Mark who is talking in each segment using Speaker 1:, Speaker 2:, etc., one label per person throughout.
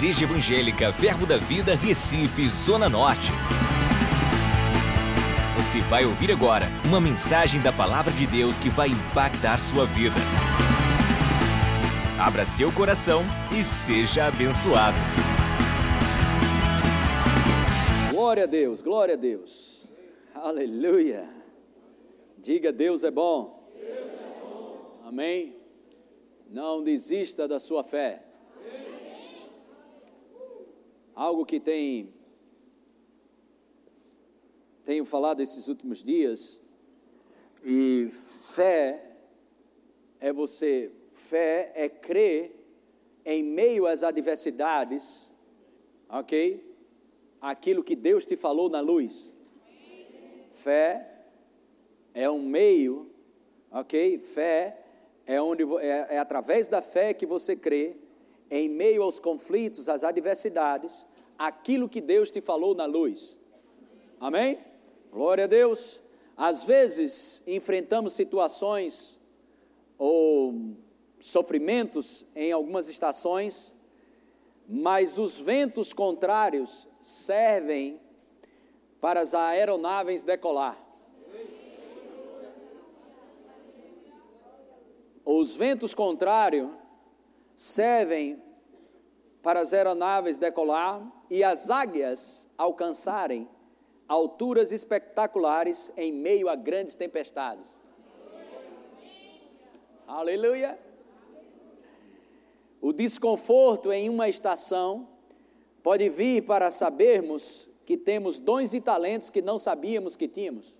Speaker 1: Igreja Evangélica Verbo da Vida, Recife, Zona Norte. Você vai ouvir agora uma mensagem da Palavra de Deus que vai impactar sua vida. Abra seu coração e seja abençoado.
Speaker 2: Glória a Deus, glória a Deus. Aleluia. Diga, Deus é bom.
Speaker 3: Deus é bom.
Speaker 2: Amém. Não desista da sua fé. Algo que tem tenho falado esses últimos dias e fé é você, fé é crer em meio às adversidades, ok? Aquilo que Deus te falou na luz. Fé é um meio, ok? Fé é, onde, é, é através da fé que você crê, em meio aos conflitos, às adversidades, aquilo que Deus te falou na luz. Amém? Glória a Deus. Às vezes enfrentamos situações ou sofrimentos em algumas estações, mas os ventos contrários servem para as aeronaves decolar. Os ventos contrários servem para as aeronaves decolar e as águias alcançarem alturas espetaculares em meio a grandes tempestades. Aleluia! O desconforto em uma estação pode vir para sabermos que temos dons e talentos que não sabíamos que tínhamos.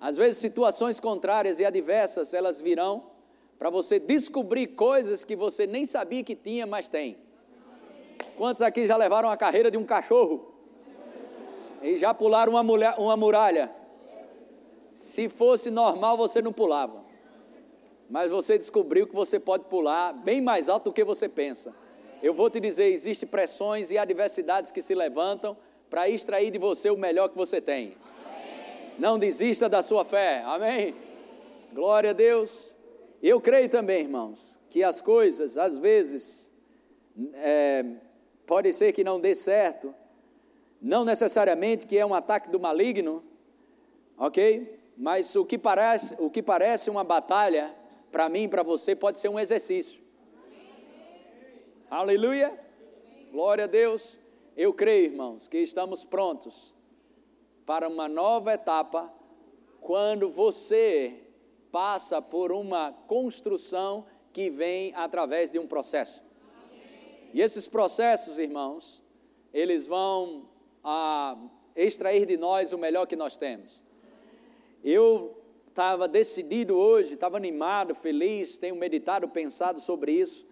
Speaker 2: Às vezes, situações contrárias e adversas, elas virão para você descobrir coisas que você nem sabia que tinha, mas tem. Quantos aqui já levaram a carreira de um cachorro? E já pularam uma, mulher, uma muralha? Se fosse normal, você não pulava. Mas você descobriu que você pode pular bem mais alto do que você pensa. Eu vou te dizer: existem pressões e adversidades que se levantam para extrair de você o melhor que você tem. Não desista da sua fé. Amém? Glória a Deus. Eu creio também, irmãos, que as coisas, às vezes, é, pode ser que não dê certo, não necessariamente que é um ataque do maligno, ok? Mas o que parece, o que parece uma batalha, para mim e para você, pode ser um exercício. Aleluia! Glória a Deus. Eu creio, irmãos, que estamos prontos para uma nova etapa quando você passa por uma construção que vem através de um processo. E esses processos, irmãos, eles vão a, extrair de nós o melhor que nós temos. Eu estava decidido hoje, estava animado, feliz, tenho meditado, pensado sobre isso.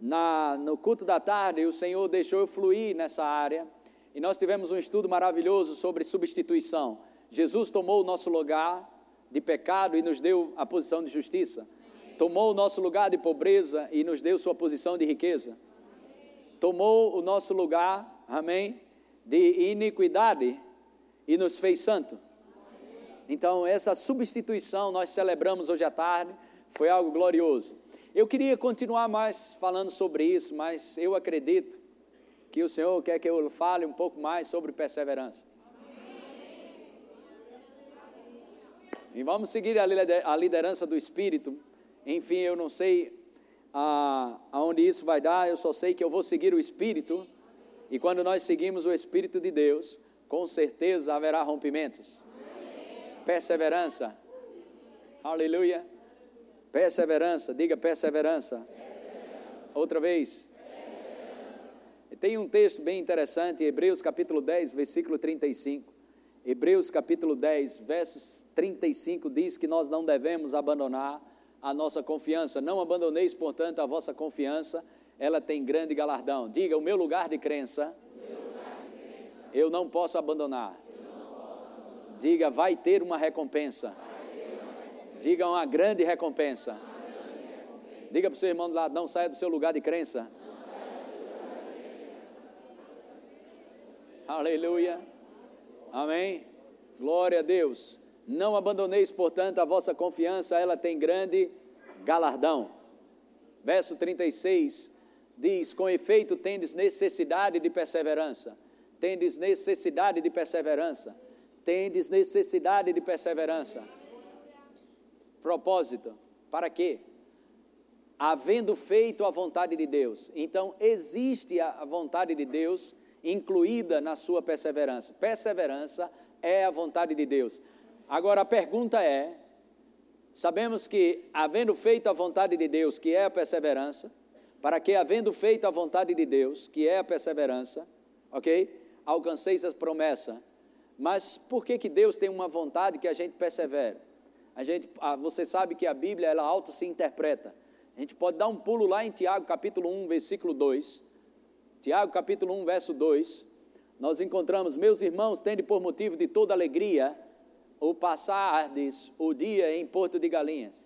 Speaker 2: Na, no culto da tarde, o Senhor deixou eu fluir nessa área e nós tivemos um estudo maravilhoso sobre substituição. Jesus tomou o nosso lugar de pecado e nos deu a posição de justiça. Tomou o nosso lugar de pobreza e nos deu sua posição de riqueza. Tomou o nosso lugar, amém, de iniquidade e nos fez santo. Então, essa substituição nós celebramos hoje à tarde, foi algo glorioso. Eu queria continuar mais falando sobre isso, mas eu acredito que o Senhor quer que eu fale um pouco mais sobre perseverança. E vamos seguir a liderança do Espírito. Enfim, eu não sei a, aonde isso vai dar, eu só sei que eu vou seguir o Espírito. E quando nós seguimos o Espírito de Deus, com certeza haverá rompimentos. Perseverança. Aleluia. Perseverança. Diga perseverança. perseverança. Outra vez. Tem um texto bem interessante, Hebreus capítulo 10, versículo 35. Hebreus capítulo 10, versos 35 diz que nós não devemos abandonar a nossa confiança. Não abandoneis, portanto, a vossa confiança, ela tem grande galardão. Diga, o meu lugar de crença, lugar de crença eu, não posso abandonar. não posso abandonar. Diga, vai ter uma recompensa. Ter uma recompensa. Diga, uma grande recompensa. Uma grande recompensa. Diga para o seu irmão do lado, não saia do seu lugar de crença. Aleluia. Amém. Glória a Deus. Não abandoneis, portanto, a vossa confiança, ela tem grande galardão. Verso 36 diz: com efeito, tendes necessidade de perseverança. Tendes necessidade de perseverança. Tendes necessidade de perseverança. Propósito: para quê? Havendo feito a vontade de Deus. Então, existe a vontade de Deus incluída na sua perseverança. Perseverança é a vontade de Deus. Agora a pergunta é: sabemos que, havendo feito a vontade de Deus, que é a perseverança, para que, havendo feito a vontade de Deus, que é a perseverança, ok? Alcanceis a promessa. Mas por que, que Deus tem uma vontade que a gente persevera? A gente, você sabe que a Bíblia, ela auto se interpreta. A gente pode dar um pulo lá em Tiago, capítulo 1, versículo 2. Tiago, capítulo 1, verso 2 nós encontramos, meus irmãos, tende por motivo de toda alegria o passardes o dia em Porto de Galinhas.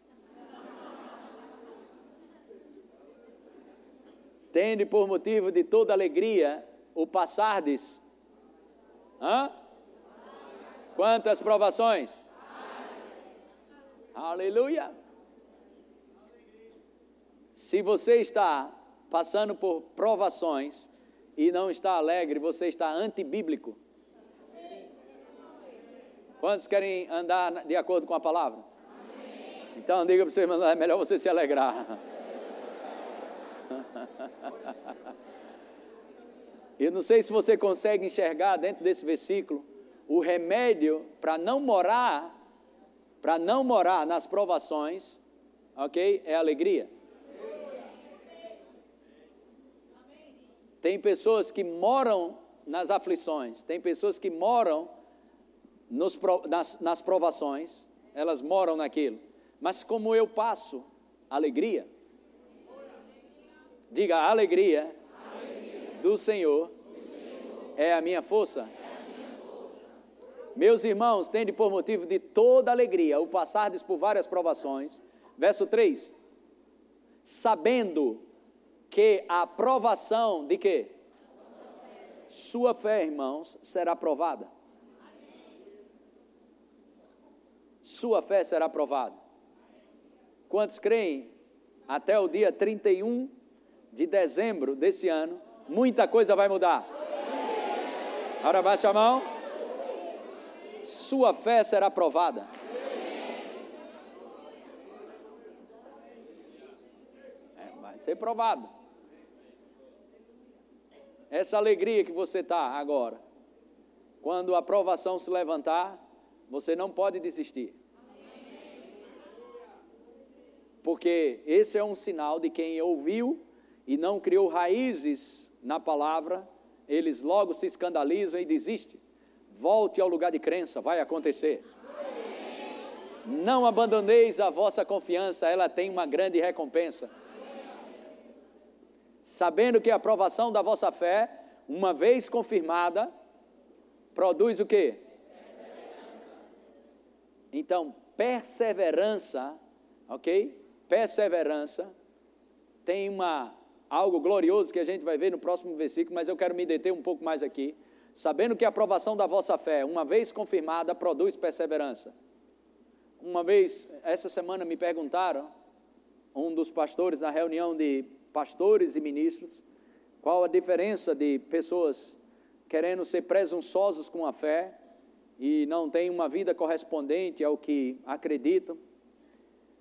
Speaker 2: Tende por motivo de toda alegria o passardes. Hã? Quantas provações? Aleluia. Se você está passando por provações, e não está alegre, você está antibíblico. Quantos querem andar de acordo com a palavra? Então diga para você, é melhor você se alegrar. Eu não sei se você consegue enxergar dentro desse versículo o remédio para não morar, para não morar nas provações, ok? É alegria. Tem pessoas que moram nas aflições, tem pessoas que moram nos, nas, nas provações, elas moram naquilo. Mas como eu passo alegria, diga a alegria. Do, Senhor, do Senhor é a minha força. Meus irmãos, tende por motivo de toda alegria o passardes por várias provações. Verso 3: Sabendo que a aprovação de quê? Sua fé, irmãos, será provada. Sua fé será provada. Quantos creem? Até o dia 31 de dezembro desse ano, muita coisa vai mudar. Agora baixe a mão. Sua fé será provada. É, vai ser provado. Essa alegria que você está agora, quando a provação se levantar, você não pode desistir. Porque esse é um sinal de quem ouviu e não criou raízes na palavra, eles logo se escandalizam e desistem. Volte ao lugar de crença, vai acontecer. Não abandoneis a vossa confiança, ela tem uma grande recompensa sabendo que a aprovação da vossa fé, uma vez confirmada, produz o quê? Então, perseverança, ok? Perseverança tem uma algo glorioso que a gente vai ver no próximo versículo, mas eu quero me deter um pouco mais aqui. Sabendo que a aprovação da vossa fé, uma vez confirmada, produz perseverança. Uma vez, essa semana me perguntaram, um dos pastores na reunião de pastores e ministros, qual a diferença de pessoas querendo ser presunçosos com a fé e não têm uma vida correspondente ao que acreditam,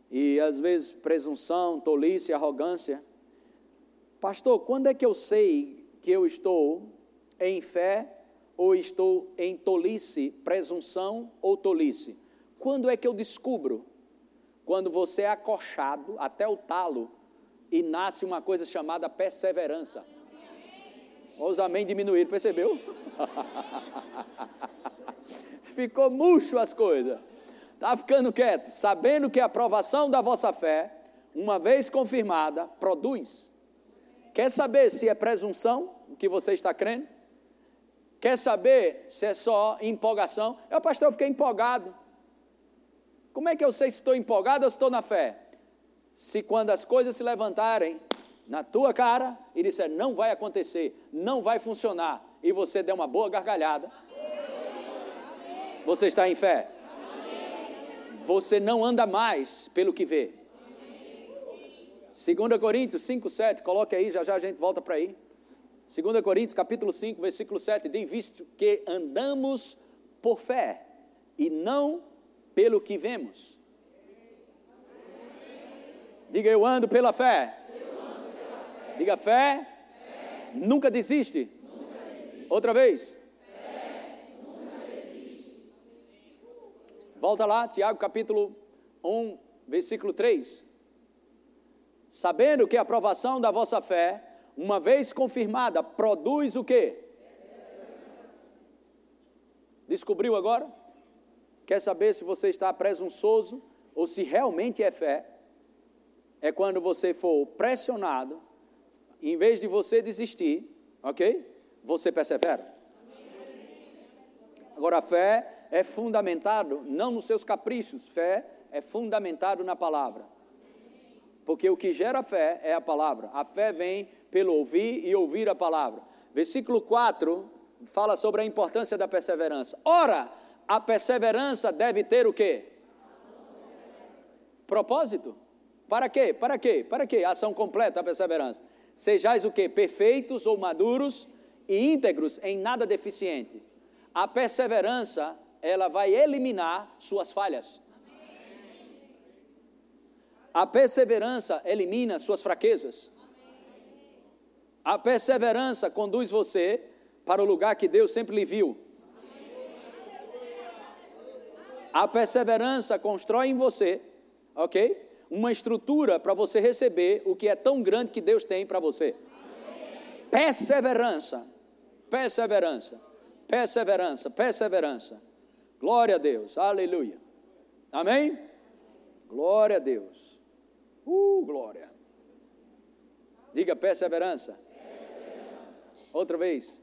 Speaker 2: e às vezes presunção, tolice, arrogância. Pastor, quando é que eu sei que eu estou em fé ou estou em tolice, presunção ou tolice? Quando é que eu descubro? Quando você é acochado até o talo e nasce uma coisa chamada perseverança. Os amém diminuíram, percebeu? Ficou murcho as coisas. Está ficando quieto, sabendo que a aprovação da vossa fé, uma vez confirmada, produz. Quer saber se é presunção o que você está crendo? Quer saber se é só empolgação? Eu, pastor, eu fiquei empolgado. Como é que eu sei se estou empolgado ou se estou na fé? se quando as coisas se levantarem na tua cara e disser não vai acontecer, não vai funcionar, e você der uma boa gargalhada, você está em fé. Você não anda mais pelo que vê. 2 Coríntios 5, 7, coloque aí, já já a gente volta para aí. 2 Coríntios capítulo 5, versículo 7, diz, visto que andamos por fé e não pelo que vemos. Diga, eu ando pela fé. Ando pela fé. Diga, fé, fé. Nunca, desiste. nunca desiste. Outra vez. Volta lá, Tiago capítulo 1, versículo 3. Sabendo que a aprovação da vossa fé, uma vez confirmada, produz o quê? Descobriu agora? Quer saber se você está presunçoso ou se realmente é fé? É quando você for pressionado, em vez de você desistir, ok? Você persevera. Agora, a fé é fundamentado não nos seus caprichos, fé é fundamentado na palavra. Porque o que gera fé é a palavra. A fé vem pelo ouvir e ouvir a palavra. Versículo 4 fala sobre a importância da perseverança. Ora, a perseverança deve ter o quê? Propósito. Para quê? Para quê? Para quê? Ação completa, a perseverança. Sejais o quê? Perfeitos ou maduros e íntegros, em nada deficiente. A perseverança, ela vai eliminar suas falhas. A perseverança elimina suas fraquezas. A perseverança conduz você para o lugar que Deus sempre lhe viu. A perseverança constrói em você, ok? Uma estrutura para você receber o que é tão grande que Deus tem para você. Perseverança, perseverança, perseverança, perseverança. Glória a Deus, aleluia. Amém? Glória a Deus. Uh, glória. Diga perseverança. perseverança. Outra vez.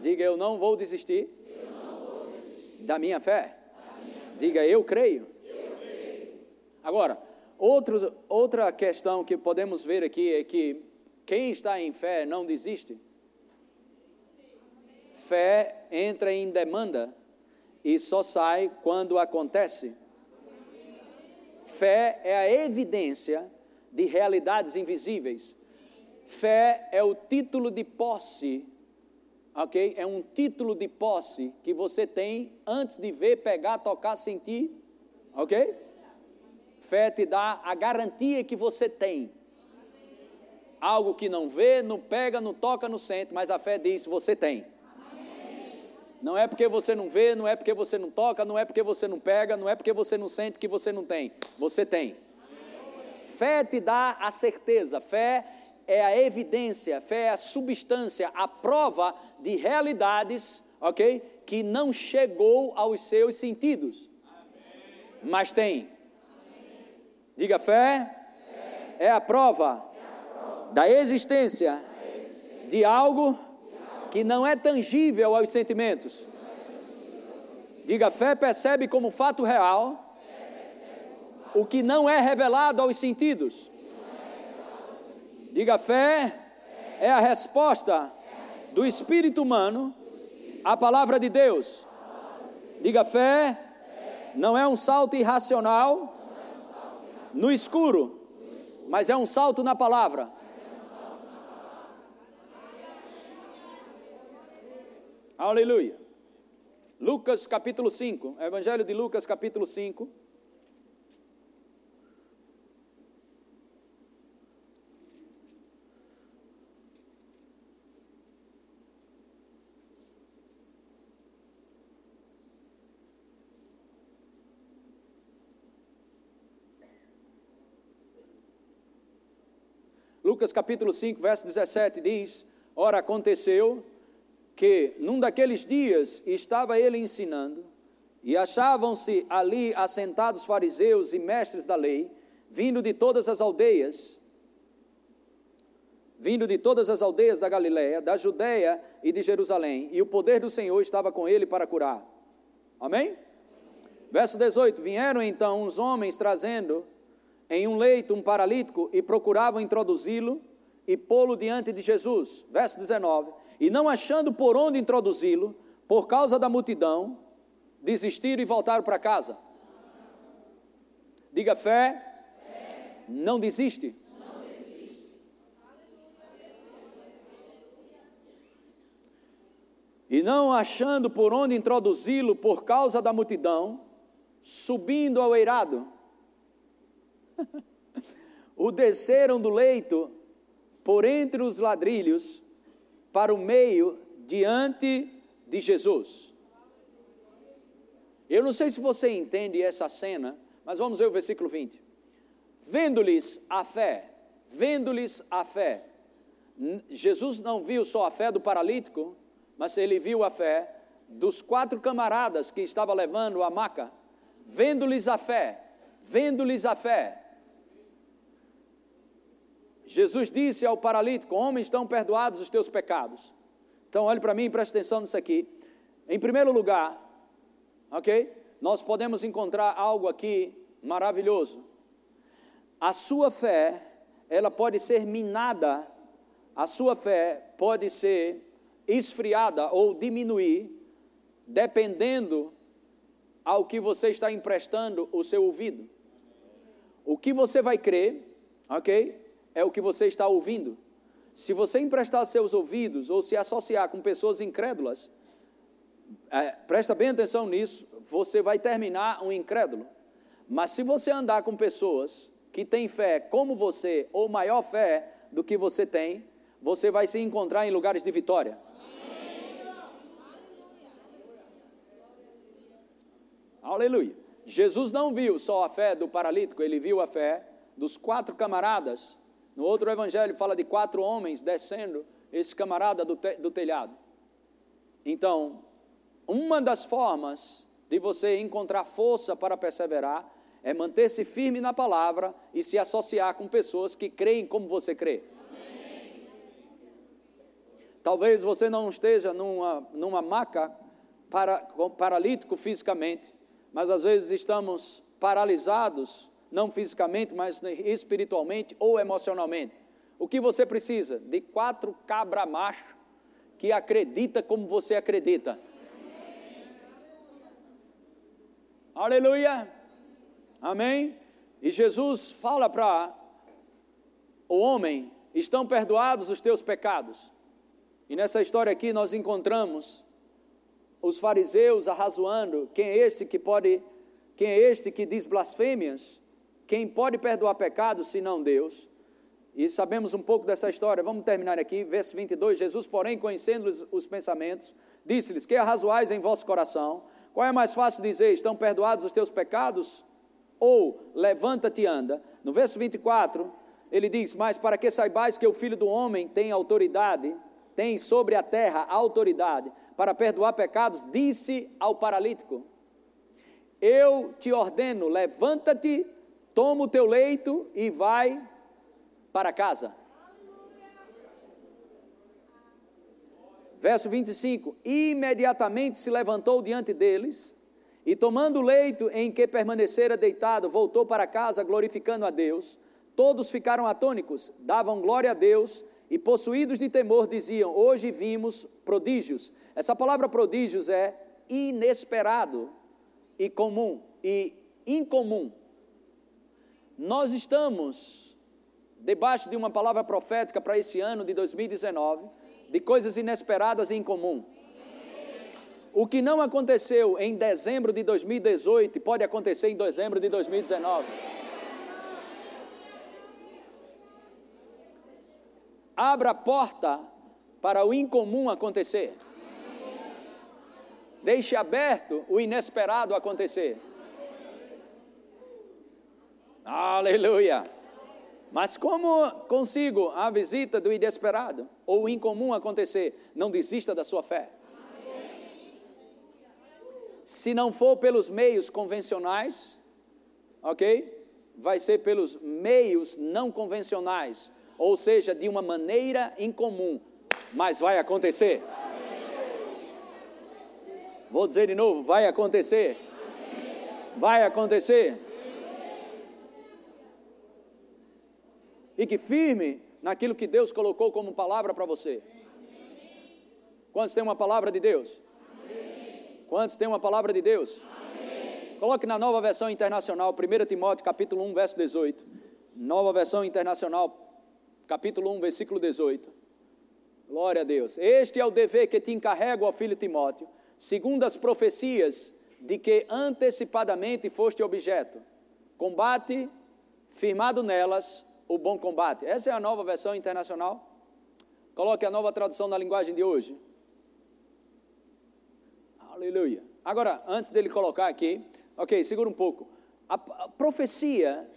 Speaker 2: Diga eu não vou desistir, não vou desistir. Da, minha fé. da minha fé. Diga eu creio. eu creio. Agora, outro, outra questão que podemos ver aqui é que quem está em fé não desiste. Fé entra em demanda e só sai quando acontece. Fé é a evidência de realidades invisíveis. Fé é o título de posse ok? É um título de posse que você tem antes de ver, pegar, tocar, sentir, ok? Fé te dá a garantia que você tem. Algo que não vê, não pega, não toca, não sente, mas a fé diz: você tem. Não é porque você não vê, não é porque você não toca, não é porque você não pega, não é porque você não sente que você não tem. Você tem. Fé te dá a certeza, fé é a evidência, fé é a substância, a prova de realidades, ok? Que não chegou aos seus sentidos, mas tem. Diga fé, é a prova da existência de algo que não é tangível aos sentimentos. Diga fé percebe como fato real o que não é revelado aos sentidos. Diga fé é a resposta do espírito humano à palavra de Deus. Diga fé não é um salto irracional no escuro, mas é um salto na palavra. Aleluia. Lucas capítulo 5, Evangelho de Lucas capítulo 5. Lucas capítulo 5, verso 17 diz: Ora, aconteceu que num daqueles dias estava ele ensinando, e achavam-se ali assentados fariseus e mestres da lei, vindo de todas as aldeias, vindo de todas as aldeias da Galiléia, da Judéia e de Jerusalém, e o poder do Senhor estava com ele para curar. Amém? Verso 18: Vieram então uns homens trazendo em um leito um paralítico e procuravam introduzi-lo e pô-lo diante de Jesus. Verso 19 e não achando por onde introduzi-lo, por causa da multidão, desistiram e voltaram para casa. Diga fé, fé. Não, desiste. não desiste. E não achando por onde introduzi-lo por causa da multidão, subindo ao eirado, o desceram do leito por entre os ladrilhos para o meio diante de Jesus. Eu não sei se você entende essa cena, mas vamos ver o versículo 20. Vendo-lhes a fé, vendo-lhes a fé. Jesus não viu só a fé do paralítico, mas ele viu a fé dos quatro camaradas que estava levando a maca, vendo-lhes a fé, vendo-lhes a fé. Jesus disse ao paralítico: Homem, estão perdoados os teus pecados. Então, olhe para mim e preste atenção nisso aqui. Em primeiro lugar, ok? Nós podemos encontrar algo aqui maravilhoso. A sua fé, ela pode ser minada, a sua fé pode ser esfriada ou diminuir, dependendo ao que você está emprestando o seu ouvido. O que você vai crer, ok? É o que você está ouvindo. Se você emprestar seus ouvidos ou se associar com pessoas incrédulas, é, presta bem atenção nisso, você vai terminar um incrédulo. Mas se você andar com pessoas que têm fé como você, ou maior fé do que você tem, você vai se encontrar em lugares de vitória. Aleluia. Jesus não viu só a fé do paralítico, ele viu a fé dos quatro camaradas. No outro evangelho fala de quatro homens descendo esse camarada do, te, do telhado. Então, uma das formas de você encontrar força para perseverar é manter-se firme na palavra e se associar com pessoas que creem como você crê. Talvez você não esteja numa, numa maca para, paralítico fisicamente, mas às vezes estamos paralisados, não fisicamente, mas espiritualmente ou emocionalmente. O que você precisa? De quatro cabra macho que acredita como você acredita. Aleluia! Amém? E Jesus fala para o homem: estão perdoados os teus pecados. E nessa história aqui nós encontramos os fariseus arrazoando: quem é este que pode, quem é este que diz blasfêmias? Quem pode perdoar pecados senão Deus? E sabemos um pouco dessa história. Vamos terminar aqui, verso 22. Jesus, porém, conhecendo os, os pensamentos, disse-lhes: Que arrazoais em vosso coração? Qual é mais fácil dizer: Estão perdoados os teus pecados? Ou levanta-te e anda. No verso 24, ele diz: Mas para que saibais que o filho do homem tem autoridade, tem sobre a terra autoridade para perdoar pecados, disse ao paralítico: Eu te ordeno, levanta-te, toma o teu leito e vai para casa. Verso 25: Imediatamente se levantou diante deles e, tomando o leito em que permanecera deitado, voltou para casa, glorificando a Deus. Todos ficaram atônicos, davam glória a Deus e, possuídos de temor, diziam: Hoje vimos prodígios. Essa palavra prodígios é inesperado e comum e incomum. Nós estamos debaixo de uma palavra profética para esse ano de 2019, de coisas inesperadas e incomum. O que não aconteceu em dezembro de 2018 pode acontecer em dezembro de 2019. Abra a porta para o incomum acontecer. Deixe aberto o inesperado acontecer. Aleluia. Mas como consigo a visita do inesperado ou o incomum acontecer? Não desista da sua fé. Se não for pelos meios convencionais, ok? Vai ser pelos meios não convencionais, ou seja, de uma maneira incomum, mas vai acontecer. Vou dizer de novo: vai acontecer. Vai acontecer. Fique firme naquilo que Deus colocou como palavra para você. Quantos tem uma palavra de Deus? Quantos tem uma palavra de Deus? Coloque na nova versão internacional, 1 Timóteo capítulo 1, verso 18. Nova versão internacional, capítulo 1, versículo 18. Glória a Deus. Este é o dever que te encarrego, ó filho Timóteo, segundo as profecias de que antecipadamente foste objeto. Combate, firmado nelas, o bom combate. Essa é a nova versão internacional. Coloque a nova tradução na linguagem de hoje. Aleluia. Agora, antes dele colocar aqui, ok, segura um pouco. A, a profecia,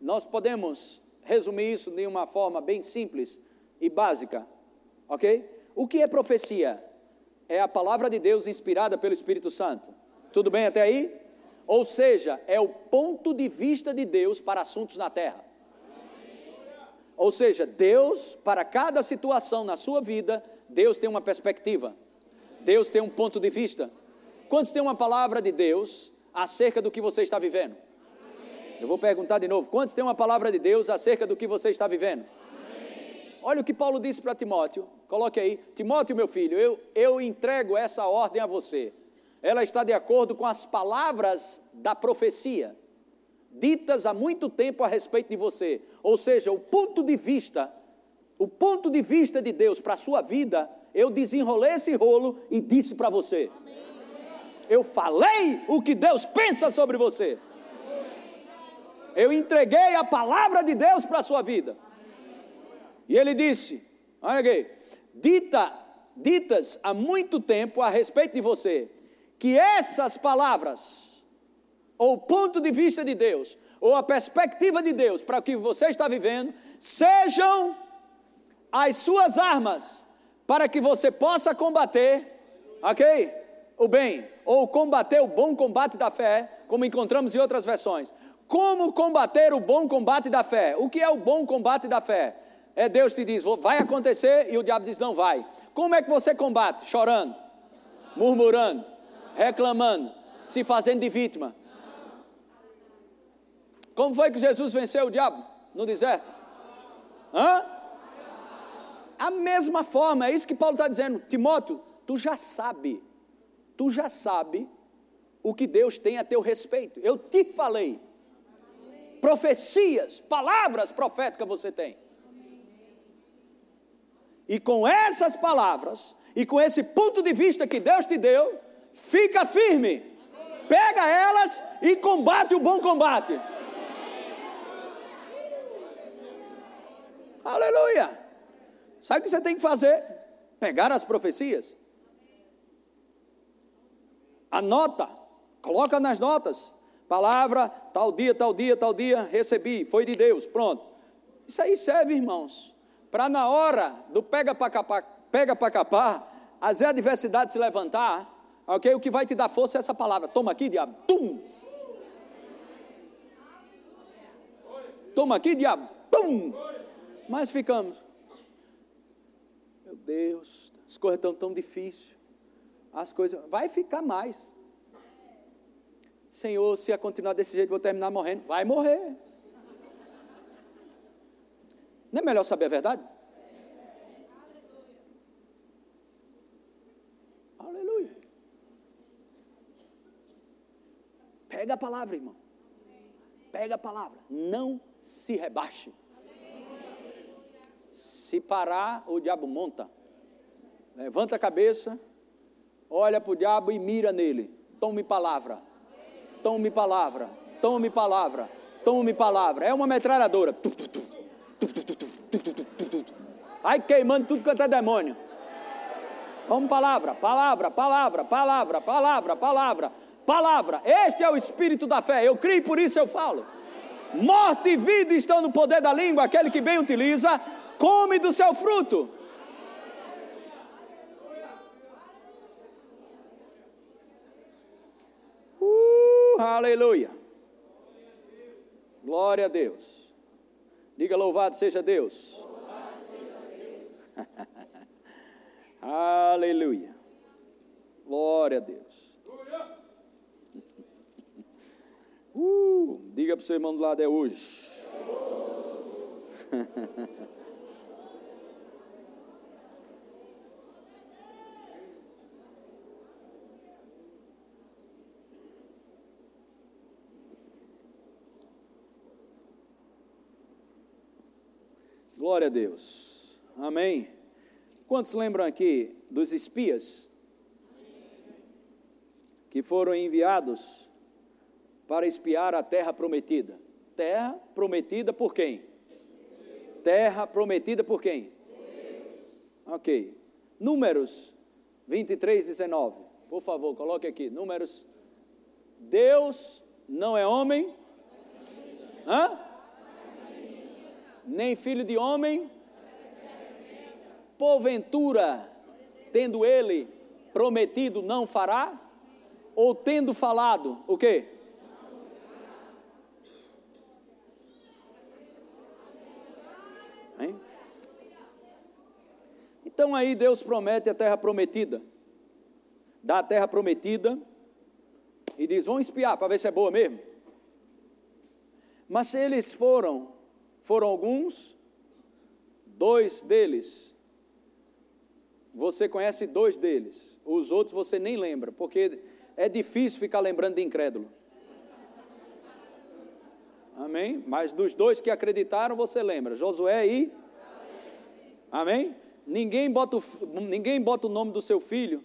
Speaker 2: nós podemos resumir isso de uma forma bem simples e básica, ok? O que é profecia? É a palavra de Deus inspirada pelo Espírito Santo. Tudo bem até aí? Ou seja, é o ponto de vista de Deus para assuntos na terra. Ou seja, Deus, para cada situação na sua vida, Deus tem uma perspectiva, Deus tem um ponto de vista. Quantos têm uma palavra de Deus acerca do que você está vivendo? Eu vou perguntar de novo: quantos têm uma palavra de Deus acerca do que você está vivendo? Olha o que Paulo disse para Timóteo, coloque aí: Timóteo, meu filho, eu, eu entrego essa ordem a você. Ela está de acordo com as palavras da profecia, ditas há muito tempo a respeito de você. Ou seja, o ponto de vista, o ponto de vista de Deus para a sua vida, eu desenrolei esse rolo e disse para você. Eu falei o que Deus pensa sobre você. Eu entreguei a palavra de Deus para a sua vida. E ele disse: Olha aqui, dita, ditas há muito tempo a respeito de você, que essas palavras, ou o ponto de vista de Deus, ou a perspectiva de Deus para o que você está vivendo, sejam as suas armas para que você possa combater, ok? O bem, ou combater o bom combate da fé, como encontramos em outras versões. Como combater o bom combate da fé? O que é o bom combate da fé? É Deus te diz, vai acontecer, e o diabo diz, não vai. Como é que você combate? Chorando, murmurando, reclamando, se fazendo de vítima. Como foi que Jesus venceu o diabo no deserto? Hã? A mesma forma, é isso que Paulo está dizendo. Timóteo, tu já sabe, tu já sabe o que Deus tem a teu respeito. Eu te falei profecias, palavras proféticas você tem. E com essas palavras, e com esse ponto de vista que Deus te deu, fica firme, pega elas e combate o bom combate. Aleluia! Sabe o que você tem que fazer? Pegar as profecias, anota, coloca nas notas, Palavra, tal dia, tal dia, tal dia, recebi, foi de Deus, pronto. Isso aí serve, irmãos, para na hora do pega para capar, pega para capar, as adversidades se levantar, ok? O que vai te dar força é essa palavra. Toma aqui, diabo, tum. Toma aqui, diabo, tum. Mas ficamos. Meu Deus, as coisas estão tão difíceis. As coisas. Vai ficar mais. Senhor, se a continuar desse jeito, vou terminar morrendo. Vai morrer. Não é melhor saber a verdade? Aleluia. Pega a palavra, irmão. Pega a palavra. Não se rebaixe. Se parar, o diabo monta. Levanta a cabeça, olha para o diabo e mira nele. Tome palavra tome palavra, tome palavra, tome palavra. É uma metralhadora. Vai queimando tudo quanto é demônio. Tome palavra, palavra, palavra, palavra, palavra, palavra, palavra. Este é o espírito da fé. Eu creio, por isso eu falo. Morte e vida estão no poder da língua. Aquele que bem utiliza, come do seu fruto. aleluia. Glória a Deus. Diga louvado seja Deus. Louvado seja Deus. aleluia. Glória a Deus. Uh, diga para o seu irmão do lado, é hoje. Glória a Deus. Amém. Quantos lembram aqui dos espias que foram enviados para espiar a terra prometida? Terra prometida por quem? Terra prometida por quem? Ok. Números 23, 19. Por favor, coloque aqui. Números. Deus não é homem. Hã? Nem filho de homem. Porventura, tendo ele prometido, não fará? Ou tendo falado, o quê? Hein? Então aí Deus promete a terra prometida. Dá a terra prometida e diz: vão espiar para ver se é boa mesmo. Mas se eles foram, foram alguns, dois deles, você conhece dois deles, os outros você nem lembra, porque é difícil ficar lembrando de incrédulo. Amém? Mas dos dois que acreditaram, você lembra: Josué e. Amém? Ninguém bota, o, ninguém bota o nome do seu filho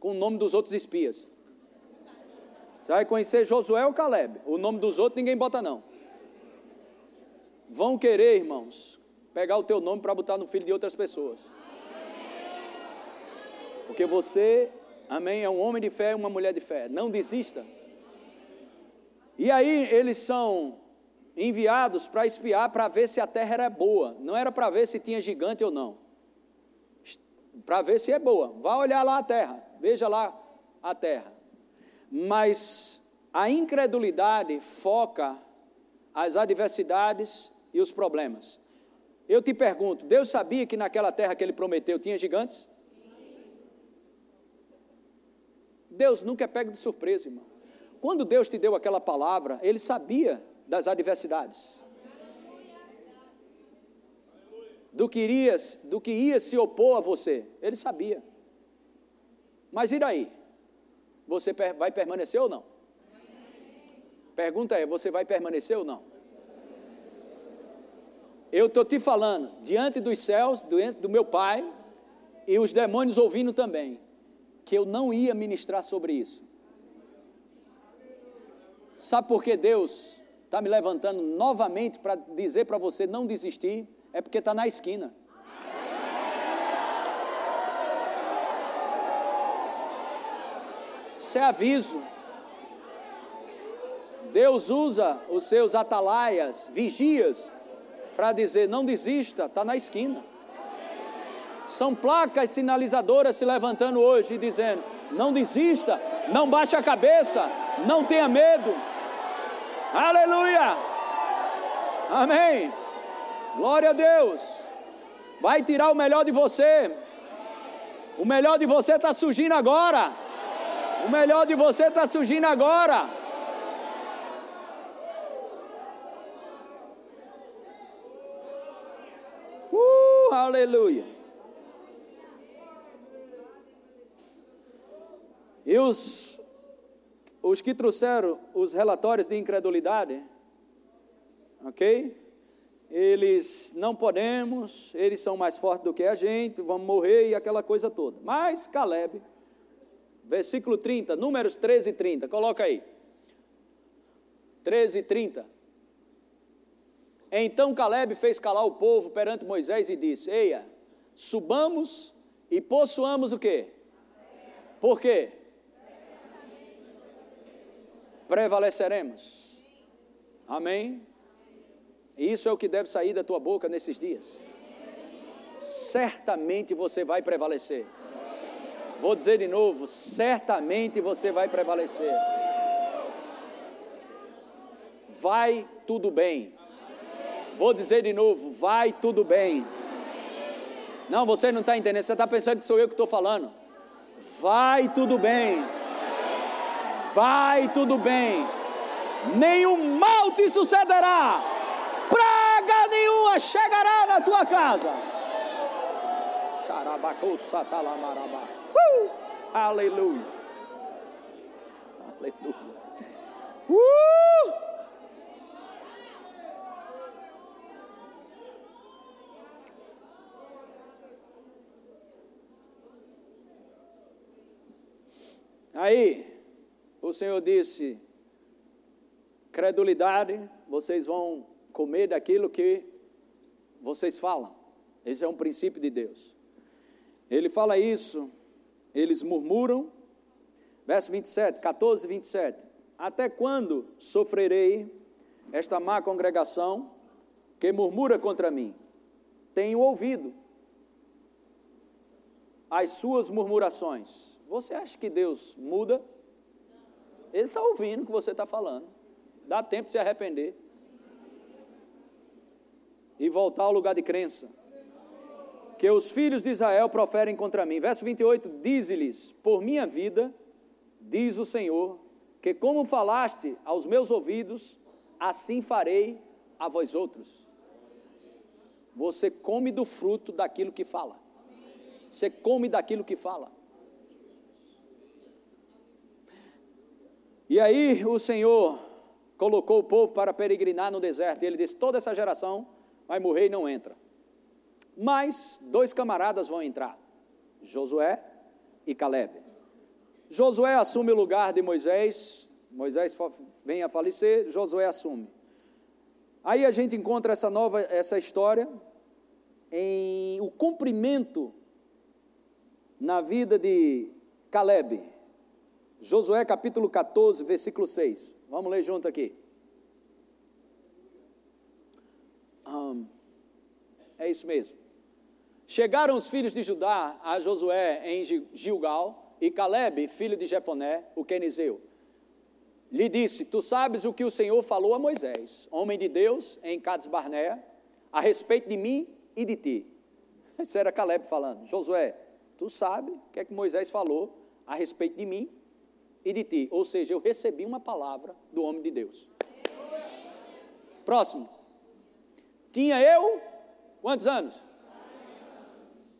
Speaker 2: com o nome dos outros espias. Você vai conhecer Josué ou Caleb. O nome dos outros ninguém bota não. Vão querer, irmãos, pegar o teu nome para botar no filho de outras pessoas. Porque você, amém, é um homem de fé e uma mulher de fé. Não desista. E aí eles são enviados para espiar para ver se a terra era boa. Não era para ver se tinha gigante ou não para ver se é boa. Vá olhar lá a terra, veja lá a terra. Mas a incredulidade foca as adversidades e os problemas. Eu te pergunto, Deus sabia que naquela terra que ele prometeu tinha gigantes? Deus nunca é pego de surpresa, irmão. Quando Deus te deu aquela palavra, ele sabia das adversidades. do que, iria, do que ia se opor a você. Ele sabia. Mas e daí? Você vai permanecer ou não? Pergunta é: você vai permanecer ou não? Eu estou te falando, diante dos céus, diante do meu Pai, e os demônios ouvindo também, que eu não ia ministrar sobre isso. Sabe por que Deus está me levantando novamente para dizer para você não desistir? é porque está na esquina. Isso é aviso. Deus usa os seus atalaias, vigias, para dizer: não desista, está na esquina. São placas sinalizadoras se levantando hoje e dizendo: não desista, não baixe a cabeça, não tenha medo. Aleluia! Amém. Glória a Deus. Vai tirar o melhor de você. O melhor de você está surgindo agora. O melhor de você está surgindo agora. Uh, aleluia. E os, os que trouxeram os relatórios de incredulidade, ok? eles não podemos, eles são mais fortes do que a gente, vamos morrer e aquela coisa toda. Mas Caleb, versículo 30, Números 13 e 30, coloca aí. 13 e 30. Então Caleb fez calar o povo perante Moisés e disse: Eia, subamos e possuamos o quê? Por quê? Prevaleceremos. Amém? Isso é o que deve sair da tua boca nesses dias. Certamente você vai prevalecer. Vou dizer de novo: certamente você vai prevalecer. Vai tudo bem. Vou dizer de novo: vai tudo bem. Não, você não está entendendo, você está pensando que sou eu que estou falando. Vai tudo bem. Vai tudo bem. Nenhum mal te sucederá praga nenhuma chegará na tua casa. Uh! Aleluia. Aleluia. Uh! Aí, o Senhor disse: credulidade, vocês vão comer daquilo que vocês falam. Esse é um princípio de Deus. Ele fala isso, eles murmuram, verso 27, 14, 27. Até quando sofrerei esta má congregação que murmura contra mim? Tenho ouvido as suas murmurações. Você acha que Deus muda? Ele está ouvindo o que você está falando. Dá tempo de se arrepender e voltar ao lugar de crença. Que os filhos de Israel proferem contra mim. Verso 28: Dize-lhes: Por minha vida, diz o Senhor, que como falaste aos meus ouvidos, assim farei a vós outros. Você come do fruto daquilo que fala. Você come daquilo que fala. E aí o Senhor colocou o povo para peregrinar no deserto. E ele disse: toda essa geração vai morrer e não entra. Mas dois camaradas vão entrar: Josué e Caleb. Josué assume o lugar de Moisés. Moisés vem a falecer, Josué assume. Aí a gente encontra essa nova essa história em o cumprimento na vida de Caleb. Josué capítulo 14, versículo 6. Vamos ler junto aqui. Um, é isso mesmo. Chegaram os filhos de Judá a Josué em Gilgal, e Caleb, filho de Jefoné, o quenizeu, lhe disse: Tu sabes o que o Senhor falou a Moisés, homem de Deus, em Cades Barnea, a respeito de mim e de ti. Isso era Caleb falando. Josué, tu sabe o que é que Moisés falou a respeito de mim e de ti. Ou seja, eu recebi uma palavra do homem de Deus. Próximo. Tinha eu quantos anos?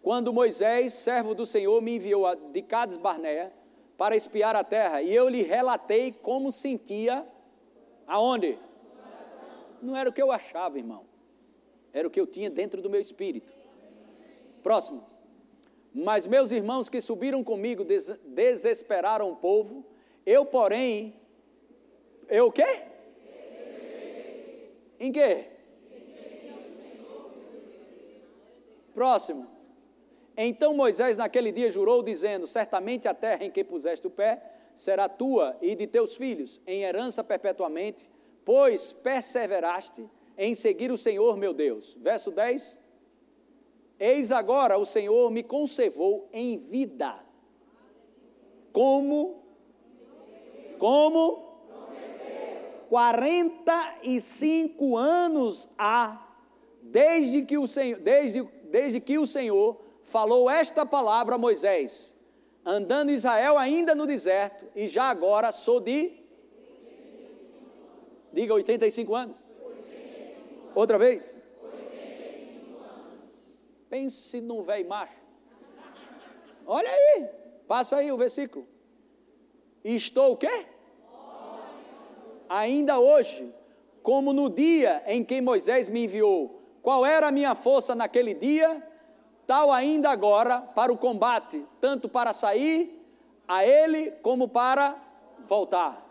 Speaker 2: Quando Moisés, servo do Senhor, me enviou de Cades Barnea para espiar a terra, e eu lhe relatei como sentia aonde? Não era o que eu achava, irmão. Era o que eu tinha dentro do meu espírito. Próximo. Mas meus irmãos que subiram comigo des desesperaram o povo. Eu, porém, eu o quê? Em quê? Próximo. Então Moisés naquele dia jurou, dizendo: Certamente a terra em que puseste o pé será tua e de teus filhos, em herança perpetuamente, pois perseveraste em seguir o Senhor meu Deus. Verso 10. Eis agora o Senhor me conservou em vida. Como? Como? 45 anos há, desde que o Senhor, desde, desde que o Senhor falou esta palavra a Moisés, andando Israel ainda no deserto, e já agora sou de. Diga 85 anos. 85 anos. Outra vez. Pense num velho macho. Olha aí, passa aí o versículo. Estou o quê? Ainda hoje, como no dia em que Moisés me enviou, qual era a minha força naquele dia, tal ainda agora para o combate, tanto para sair a ele como para voltar.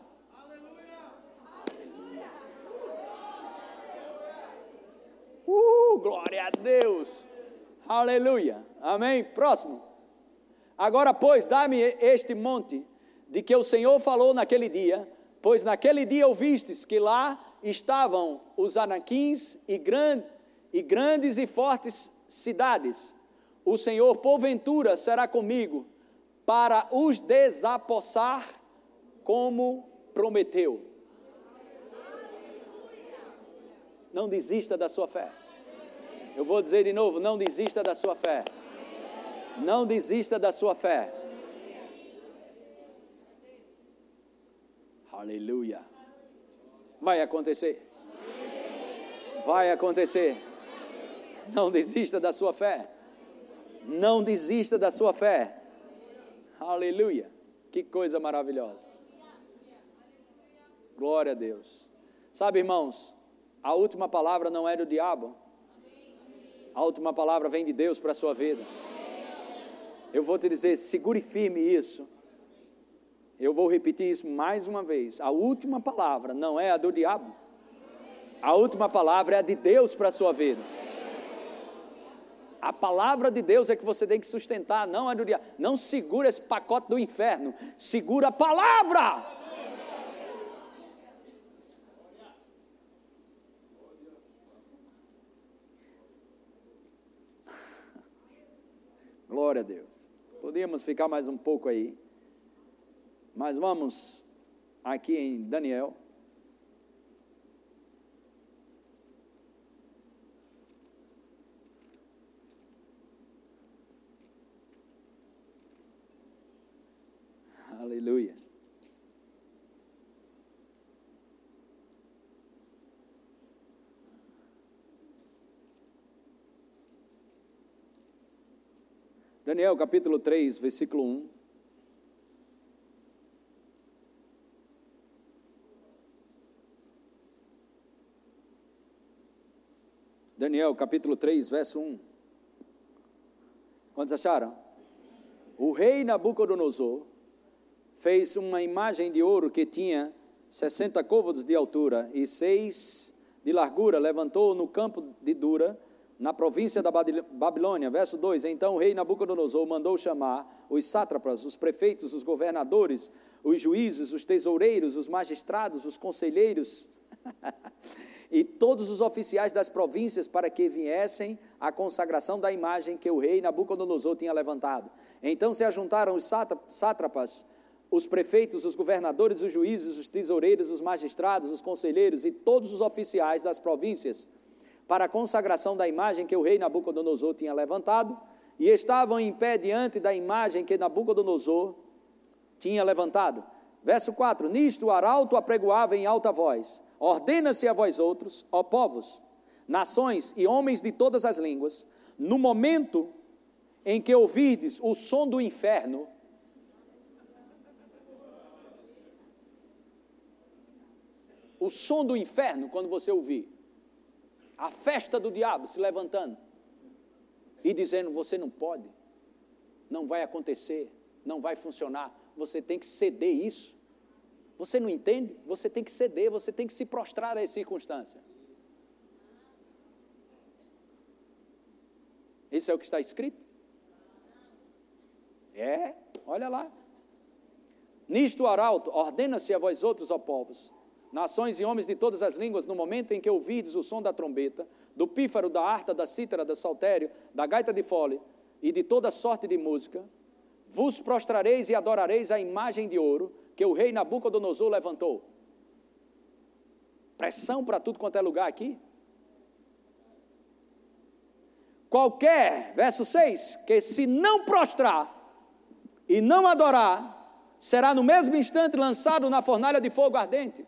Speaker 2: Uh, glória a Deus! Aleluia. Amém. Próximo. Agora, pois, dá-me este monte de que o Senhor falou naquele dia, pois naquele dia ouvistes que lá estavam os anaquins e, grand, e grandes e fortes cidades. O Senhor, porventura, será comigo para os desapossar como prometeu. Não desista da sua fé. Eu vou dizer de novo: não desista da sua fé. Não desista da sua fé. Aleluia. Vai acontecer. Vai acontecer. Não desista da sua fé. Não desista da sua fé. Aleluia. Que coisa maravilhosa. Glória a Deus. Sabe, irmãos, a última palavra não é do diabo, a última palavra vem de Deus para a sua vida. Eu vou te dizer, segure firme isso. Eu vou repetir isso mais uma vez. A última palavra não é a do diabo. A última palavra é a de Deus para a sua vida. A palavra de Deus é que você tem que sustentar, não a do diabo. Não segura esse pacote do inferno. Segura a palavra. Glória a Deus. Podíamos ficar mais um pouco aí. Mas vamos aqui em Daniel. Aleluia. Daniel capítulo 3, versículo 1. Daniel capítulo 3, verso 1. Quantos acharam? O rei Nabucodonosor fez uma imagem de ouro que tinha 60 côvados de altura e seis de largura, levantou no campo de Dura, na província da Babilônia. Verso 2: Então o rei Nabucodonosor mandou chamar os sátrapas, os prefeitos, os governadores, os juízes, os tesoureiros, os magistrados, os conselheiros e todos os oficiais das províncias para que viessem à consagração da imagem que o rei Nabucodonosor tinha levantado. Então se ajuntaram os sátrapas os prefeitos, os governadores, os juízes, os tesoureiros, os magistrados, os conselheiros e todos os oficiais das províncias para a consagração da imagem que o rei Nabucodonosor tinha levantado, e estavam em pé diante da imagem que Nabucodonosor tinha levantado. Verso 4: Nisto o arauto apregoava em alta voz: Ordena-se a vós outros, ó povos, nações e homens de todas as línguas, no momento em que ouvirdes o som do inferno, o som do inferno quando você ouvir. A festa do diabo se levantando e dizendo: você não pode, não vai acontecer, não vai funcionar. Você tem que ceder isso. Você não entende? Você tem que ceder, você tem que se prostrar a essa circunstância. Isso é o que está escrito? É, olha lá. Nisto, arauto, ordena-se a vós outros, ó povos, nações e homens de todas as línguas, no momento em que ouvirdes o som da trombeta, do pífaro, da harta, da cítara, da saltério, da gaita de fole e de toda sorte de música, vos prostrareis e adorareis a imagem de ouro que o rei Nabucodonosor levantou. Pressão para tudo quanto é lugar aqui. Qualquer, verso 6, que se não prostrar e não adorar, será no mesmo instante lançado na fornalha de fogo ardente.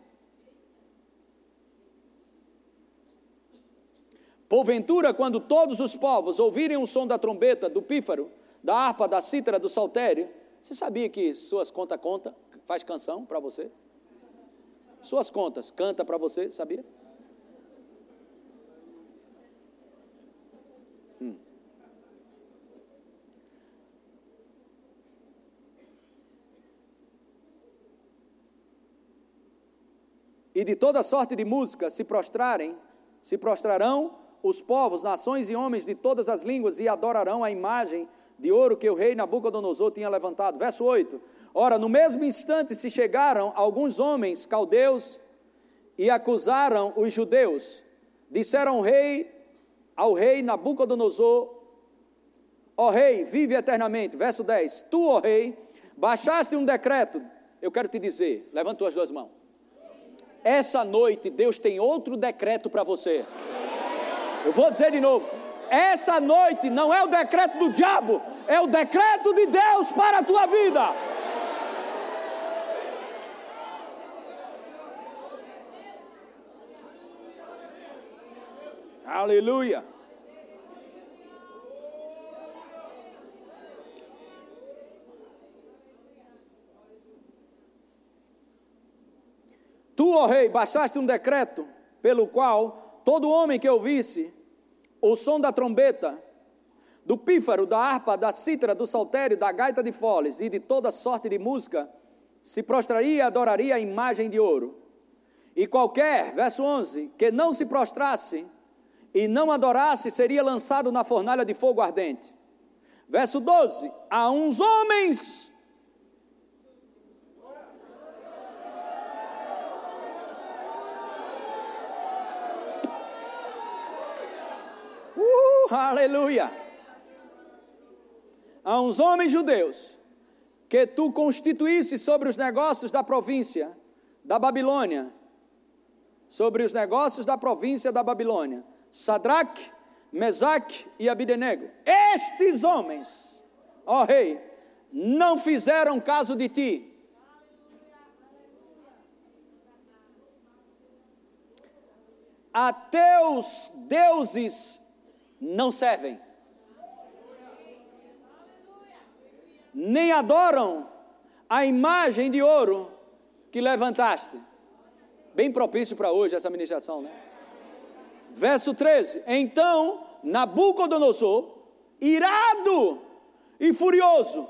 Speaker 2: Porventura, quando todos os povos ouvirem o som da trombeta, do pífaro, da harpa, da cítara, do saltério, você sabia que suas contas conta, faz canção para você? Suas contas canta para você, sabia? Hum. E de toda sorte de música se prostrarem, se prostrarão os povos, nações e homens de todas as línguas e adorarão a imagem de ouro que o rei Nabucodonosor tinha levantado. Verso 8: Ora, no mesmo instante se chegaram alguns homens caldeus e acusaram os judeus. Disseram ao rei, ao rei Nabucodonosor: Ó rei, vive eternamente. Verso 10: Tu, ó rei, baixaste um decreto. Eu quero te dizer, levanta as duas mãos. Essa noite Deus tem outro decreto para você. Eu vou dizer de novo: essa noite não é o decreto do diabo, é o decreto de Deus para a tua vida. Aleluia. Tu, ó rei, baixaste um decreto pelo qual todo homem que ouvisse o som da trombeta, do pífaro, da harpa, da cítara, do saltério, da gaita de foles e de toda sorte de música, se prostraria e adoraria a imagem de ouro. E qualquer, verso 11, que não se prostrasse e não adorasse, seria lançado na fornalha de fogo ardente. Verso 12: a uns homens. Uh, aleluia! A uns homens judeus que tu constituísse sobre os negócios da província da Babilônia, sobre os negócios da província da Babilônia, Sadraque, Mesaque e Abidenego. Estes homens, ó rei, não fizeram caso de ti. A teus deuses não servem, nem adoram a imagem de ouro que levantaste. Bem propício para hoje essa ministração, né? Verso 13: Então Nabucodonosor, irado e furioso,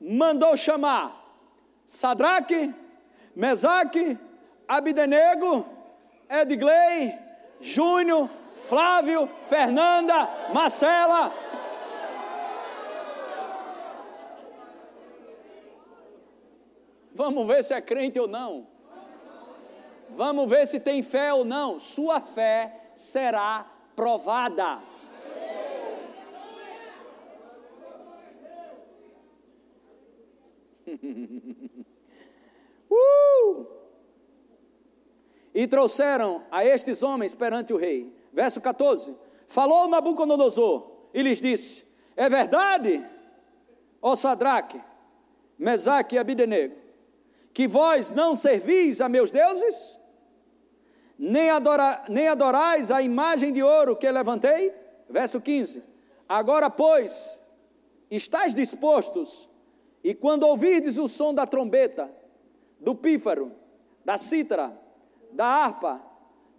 Speaker 2: mandou chamar Sadraque, Mesaque, Abidenego, Edgley, Júnior, Flávio, Fernanda, Marcela. Vamos ver se é crente ou não. Vamos ver se tem fé ou não. Sua fé será provada. uh! E trouxeram a estes homens perante o rei. Verso 14: Falou Nabucodonosor e lhes disse: É verdade, ó Sadraque, Mesaque e Abidenego, que vós não servis a meus deuses? nem, adora, nem adorais a imagem de ouro que levantei? Verso 15: Agora, pois, estáis dispostos, e quando ouvirdes o som da trombeta, do pífaro, da cítara, da harpa,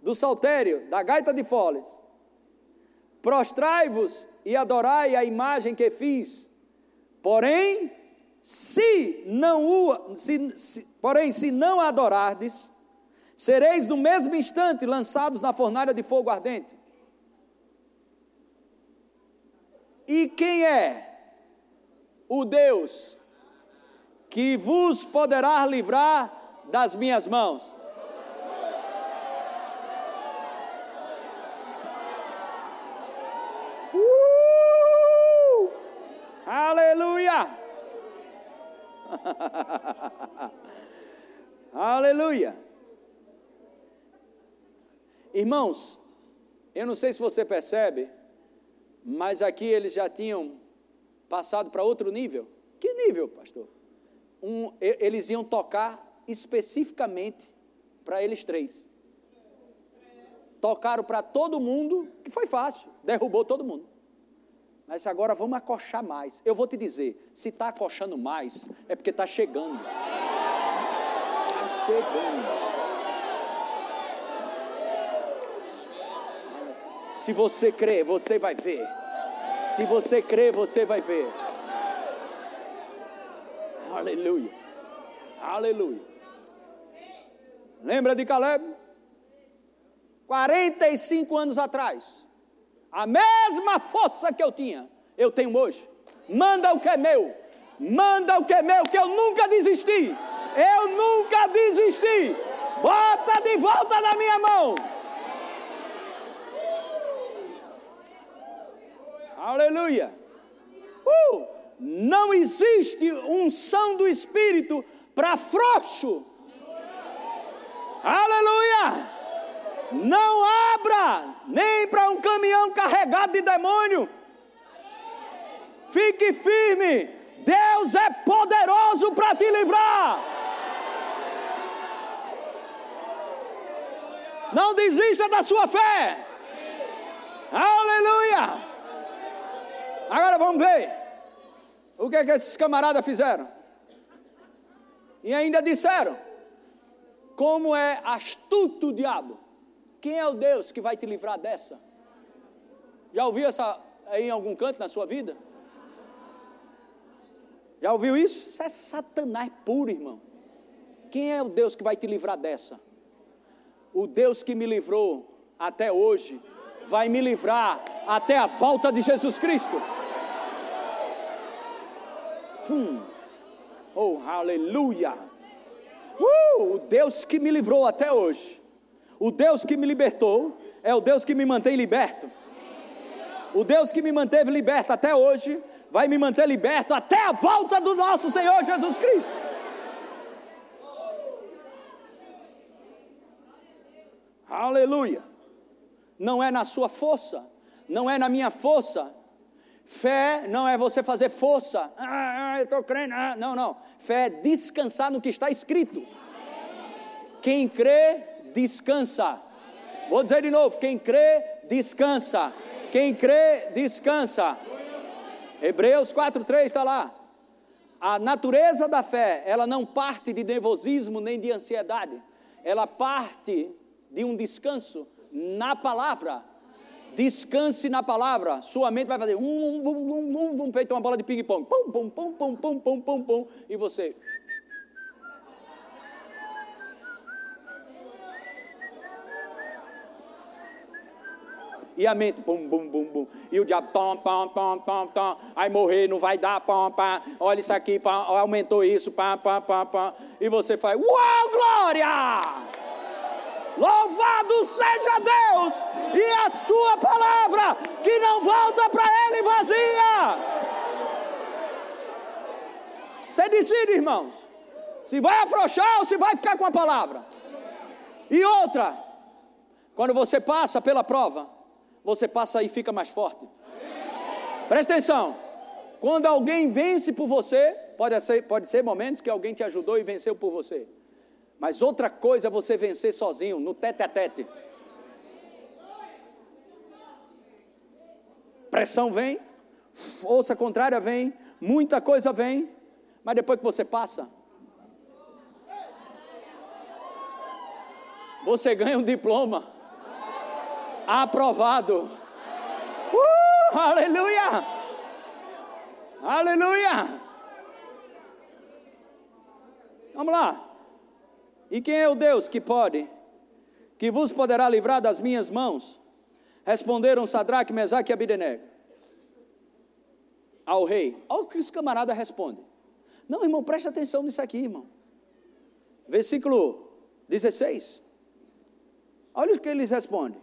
Speaker 2: do saltério, da gaita de foles, prostrai-vos e adorai a imagem que fiz. Porém, se não o, se, se, porém, se não a adorardes, sereis no mesmo instante lançados na fornalha de fogo ardente. E quem é o Deus que vos poderá livrar das minhas mãos? Uh! Aleluia! Aleluia! Irmãos, eu não sei se você percebe, mas aqui eles já tinham passado para outro nível. Que nível, pastor? Um, eles iam tocar especificamente para eles três. Tocaram para todo mundo, que foi fácil, derrubou todo mundo. Mas agora vamos acochar mais. Eu vou te dizer, se está acochando mais, é porque está chegando. Está chegando. Se você crê, você vai ver. Se você crê, você vai ver. Aleluia. Aleluia. Lembra de Caleb? 45 anos atrás. A mesma força que eu tinha, eu tenho hoje. Manda o que é meu. Manda o que é meu, que eu nunca desisti. Eu nunca desisti. Bota de volta na minha mão. Aleluia. Uh, não existe unção do Espírito para frouxo. Aleluia. Não abra nem para um caminhão carregado de demônio. Fique firme. Deus é poderoso para te livrar. Não desista da sua fé. Aleluia. Agora vamos ver o que, é que esses camaradas fizeram. E ainda disseram: como é astuto o diabo. Quem é o Deus que vai te livrar dessa? Já ouviu essa aí em algum canto na sua vida? Já ouviu isso? Isso é Satanás puro, irmão. Quem é o Deus que vai te livrar dessa? O Deus que me livrou até hoje vai me livrar até a volta de Jesus Cristo. Hum. Oh, aleluia! Uh, o Deus que me livrou até hoje, o Deus que me libertou, é o Deus que me mantém liberto. O Deus que me manteve liberto até hoje, vai me manter liberto até a volta do nosso Senhor Jesus Cristo. Aleluia. Não é na sua força, não é na minha força. Fé não é você fazer força. Ah, ah eu estou crendo. Ah, não, não. Fé é descansar no que está escrito. Quem crê, descansa. Vou dizer de novo: quem crê, descansa. Quem crê, descansa. Hebreus 4,3 está lá. A natureza da fé, ela não parte de nervosismo nem de ansiedade, ela parte de um descanso na palavra. Descanse na palavra. Sua mente vai fazer um, um, um, um, um, feito uma bola de ping-pong. Pum, pum, pum, pum, pum, pum, pum, pum. E você. E a mente, bum, bum, bum, bum. E o diabo, pom, pom, pom, pom, pom. Aí morrer, não vai dar, pom, pom. Olha isso aqui, pom, aumentou isso, pom, pom, pom, pom. E você faz, uau, glória! Louvado seja Deus e a sua palavra, que não volta para ele vazia. Você decide, irmãos, se vai afrouxar ou se vai ficar com a palavra. E outra, quando você passa pela prova, você passa e fica mais forte. Presta atenção. Quando alguém vence por você, pode ser, pode ser momentos que alguém te ajudou e venceu por você. Mas outra coisa é você vencer sozinho, no tete a tete. Pressão vem, força contrária vem, muita coisa vem, mas depois que você passa, você ganha um diploma aprovado. Uh, aleluia! Aleluia! Vamos lá. E quem é o Deus que pode, que vos poderá livrar das minhas mãos? Responderam Sadraque, Mesaque e Abidenego ao rei. Olha o que os camaradas respondem. Não, irmão, preste atenção nisso aqui, irmão. Versículo 16. Olha o que eles respondem.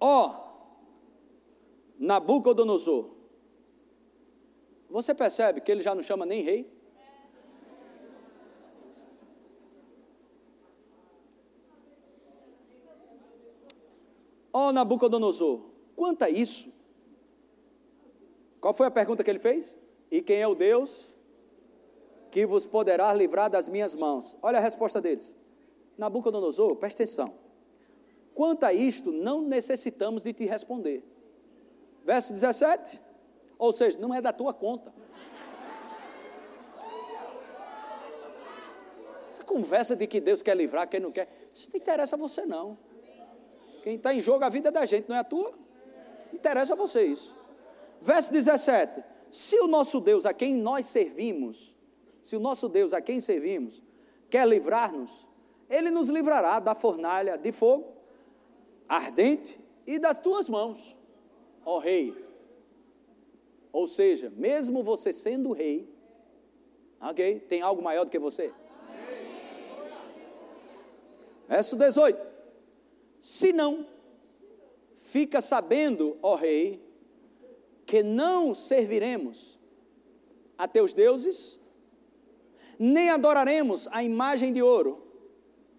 Speaker 2: Ó, oh, Nabucodonosor. Você percebe que ele já não chama nem rei? Ó oh, Nabucodonosor, quanto a isso? Qual foi a pergunta que ele fez? E quem é o Deus que vos poderá livrar das minhas mãos? Olha a resposta deles. Nabucodonosor, presta atenção. Quanto a isto, não necessitamos de te responder. Verso 17. Ou seja, não é da tua conta. Essa conversa de que Deus quer livrar, quem não quer, isso não interessa a você não. Quem está em jogo a vida da gente, não é a tua? Interessa a você isso. Verso 17. Se o nosso Deus a quem nós servimos, se o nosso Deus a quem servimos, quer livrar-nos, ele nos livrará da fornalha de fogo ardente e das tuas mãos, ó rei. Ou seja, mesmo você sendo rei, ok? Tem algo maior do que você? Verso 18: Se não, fica sabendo, ó rei, que não serviremos a teus deuses, nem adoraremos a imagem de ouro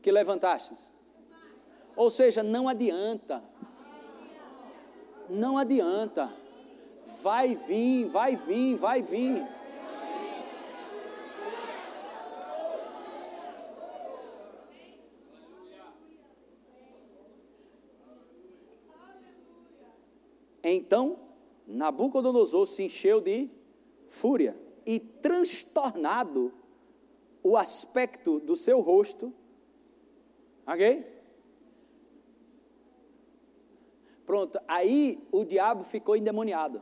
Speaker 2: que levantastes ou seja, não adianta. Não adianta. Vai vir, vai vir, vai vir. Então, Nabucodonosor se encheu de fúria e transtornado o aspecto do seu rosto, ok? Pronto, aí o diabo ficou endemoniado.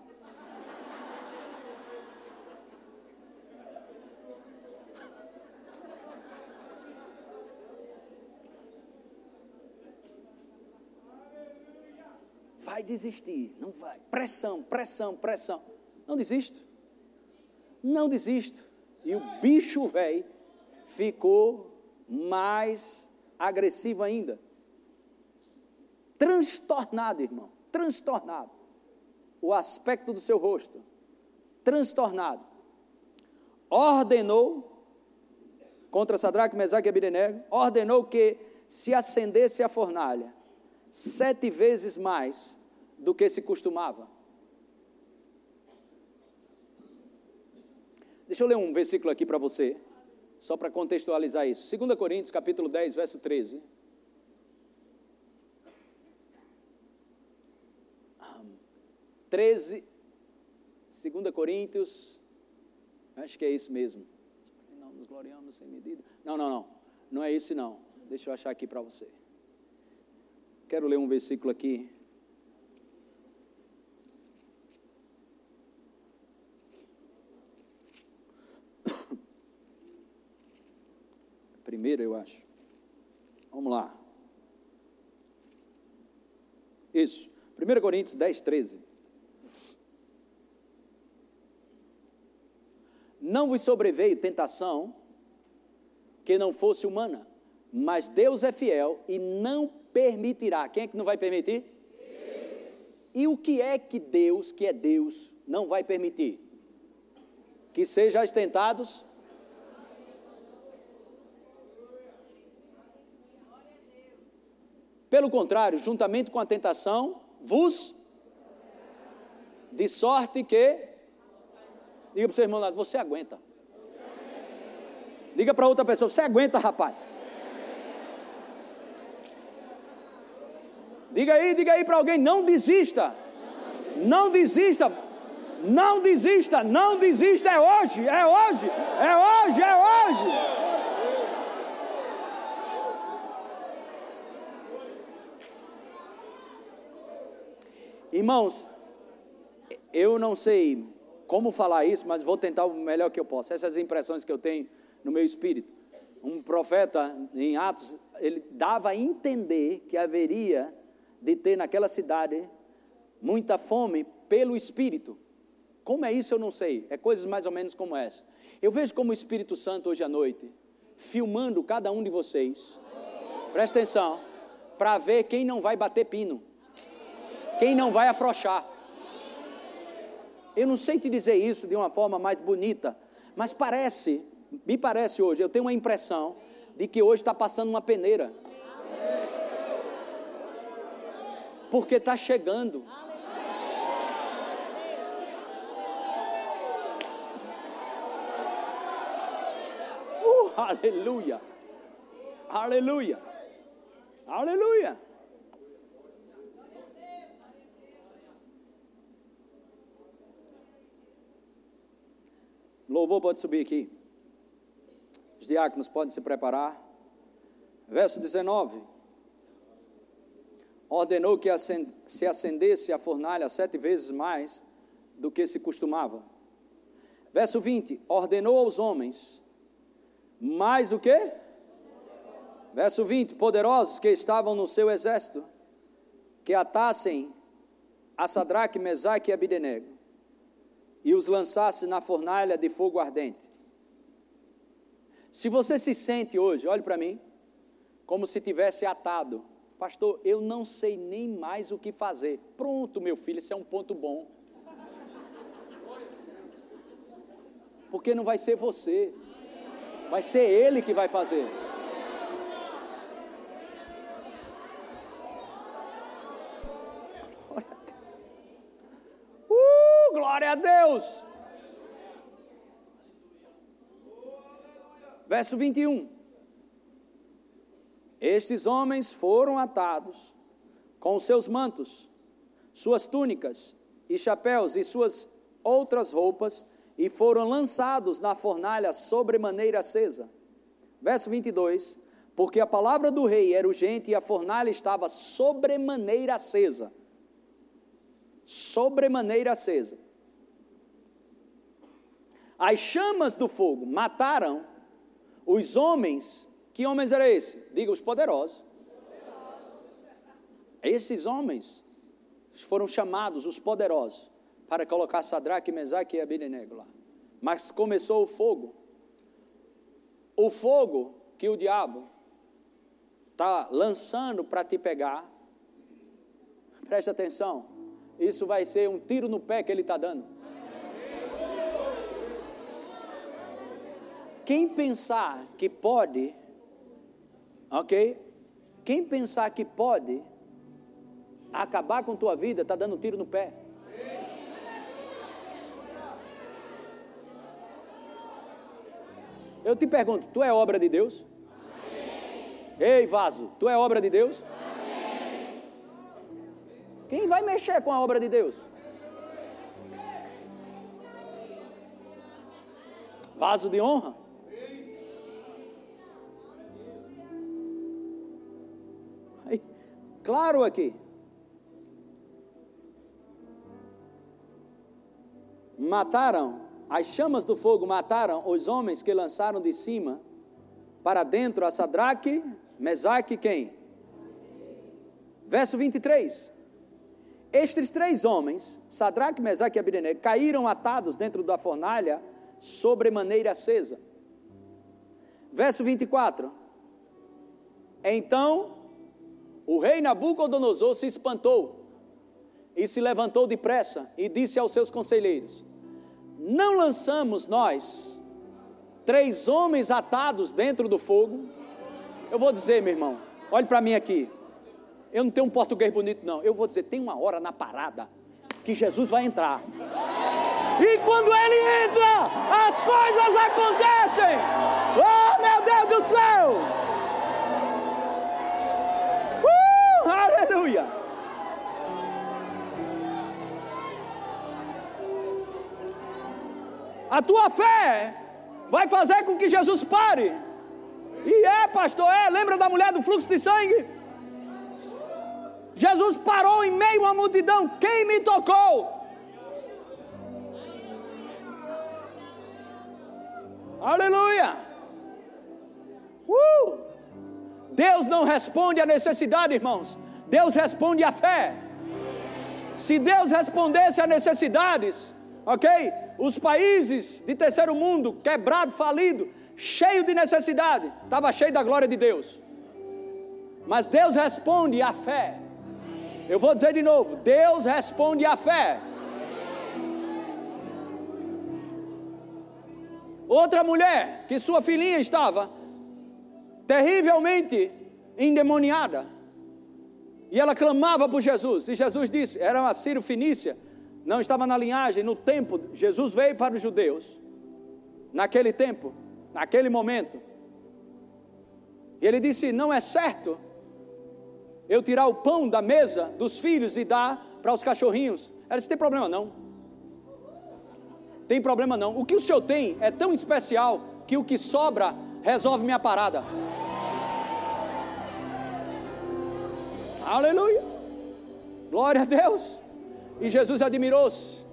Speaker 2: Vai desistir, não vai. Pressão, pressão, pressão. Não desisto. Não desisto. E o bicho velho ficou mais agressivo ainda. Transtornado, irmão. Transtornado. O aspecto do seu rosto. Transtornado. Ordenou contra Sadraque, Mesaque e Abidenego, ordenou que se acendesse a fornalha sete vezes mais do que se costumava. Deixa eu ler um versículo aqui para você, só para contextualizar isso. 2 Coríntios, capítulo 10, verso 13. 13, 2 Coríntios, acho que é isso mesmo. Não nos gloriamos sem medida. Não, não, não. Não é isso não. Deixa eu achar aqui para você. Quero ler um versículo aqui. Primeiro, eu acho. Vamos lá. Isso. 1 Coríntios 10, 13. Não vos sobreveio tentação que não fosse humana, mas Deus é fiel e não permitirá. Quem é que não vai permitir? Deus. E o que é que Deus, que é Deus, não vai permitir? Que sejais tentados. Pelo contrário, juntamente com a tentação, vos de sorte que Diga para o seu irmão, você aguenta. Diga para outra pessoa, você aguenta, rapaz. Diga aí, diga aí para alguém, não desista. Não desista. Não desista, não desista, é hoje, é hoje, é hoje, é hoje. Irmãos, eu não sei como falar isso, mas vou tentar o melhor que eu posso. Essas impressões que eu tenho no meu espírito. Um profeta em Atos, ele dava a entender que haveria de ter naquela cidade muita fome pelo Espírito. Como é isso eu não sei, é coisas mais ou menos como essa. Eu vejo como o Espírito Santo hoje à noite, filmando cada um de vocês, presta atenção, para ver quem não vai bater pino, quem não vai afrouxar. Eu não sei te dizer isso de uma forma mais bonita, mas parece, me parece hoje, eu tenho uma impressão de que hoje está passando uma peneira. porque está chegando. Uh, aleluia, aleluia, aleluia. Louvor pode subir aqui. Os diáconos podem se preparar. Verso 19 ordenou que se acendesse a fornalha sete vezes mais do que se costumava. Verso 20: ordenou aos homens mais do que? Verso 20: poderosos que estavam no seu exército, que atassem a Sadraque, Mesaque e Abidenego, e os lançasse na fornalha de fogo ardente. Se você se sente hoje, olhe para mim, como se tivesse atado Pastor, eu não sei nem mais o que fazer. Pronto, meu filho, isso é um ponto bom. Porque não vai ser você, vai ser Ele que vai fazer. Uh, glória a Deus! Verso 21. Estes homens foram atados com seus mantos, suas túnicas e chapéus e suas outras roupas e foram lançados na fornalha sobremaneira acesa. Verso 22: Porque a palavra do rei era urgente e a fornalha estava sobremaneira acesa. Sobremaneira acesa. As chamas do fogo mataram os homens que homens eram esses? Diga, os poderosos. Esses homens foram chamados os poderosos para colocar Sadraque, Mesaque e Abednego lá. Mas começou o fogo. O fogo que o diabo está lançando para te pegar. Preste atenção. Isso vai ser um tiro no pé que ele está dando. Quem pensar que pode, ok? Quem pensar que pode acabar com tua vida, está dando um tiro no pé. Eu te pergunto, tu é obra de Deus? Ei, vaso, tu é obra de Deus? Quem vai mexer com a obra de Deus? Vaso de honra? Claro aqui. Mataram, as chamas do fogo mataram os homens que lançaram de cima para dentro a Sadraque, Mesaque quem? Verso 23. Estes três homens, Sadraque, Mesaque e Abidenego, caíram atados dentro da fornalha sobremaneira acesa. Verso 24. Então o rei Nabucodonosor se espantou e se levantou depressa e disse aos seus conselheiros: Não lançamos nós três homens atados dentro do fogo? Eu vou dizer, meu irmão, olhe para mim aqui. Eu não tenho um português bonito, não. Eu vou dizer, tem uma hora na parada que Jesus vai entrar. E quando ele entra, as coisas acontecem. Oh, meu Deus do céu! A tua fé vai fazer com que Jesus pare. E é, pastor, é. Lembra da mulher do fluxo de sangue? Jesus parou em meio à multidão. Quem me tocou? Aleluia! Uh! Deus não responde à necessidade, irmãos. Deus responde à fé. Se Deus respondesse a necessidades, ok? Os países de terceiro mundo, quebrado, falido, cheio de necessidade, estava cheio da glória de Deus. Mas Deus responde à fé. Eu vou dizer de novo: Deus responde à fé. Outra mulher, que sua filhinha estava terrivelmente endemoniada, e ela clamava por Jesus, e Jesus disse: era uma Ciro Finícia, não estava na linhagem, no tempo, Jesus veio para os judeus, naquele tempo, naquele momento, e ele disse: Não é certo eu tirar o pão da mesa dos filhos e dar para os cachorrinhos. Ela disse: Tem problema não. Tem problema não. O que o senhor tem é tão especial que o que sobra resolve minha parada. Aleluia. Glória a Deus. E Jesus admirou-se.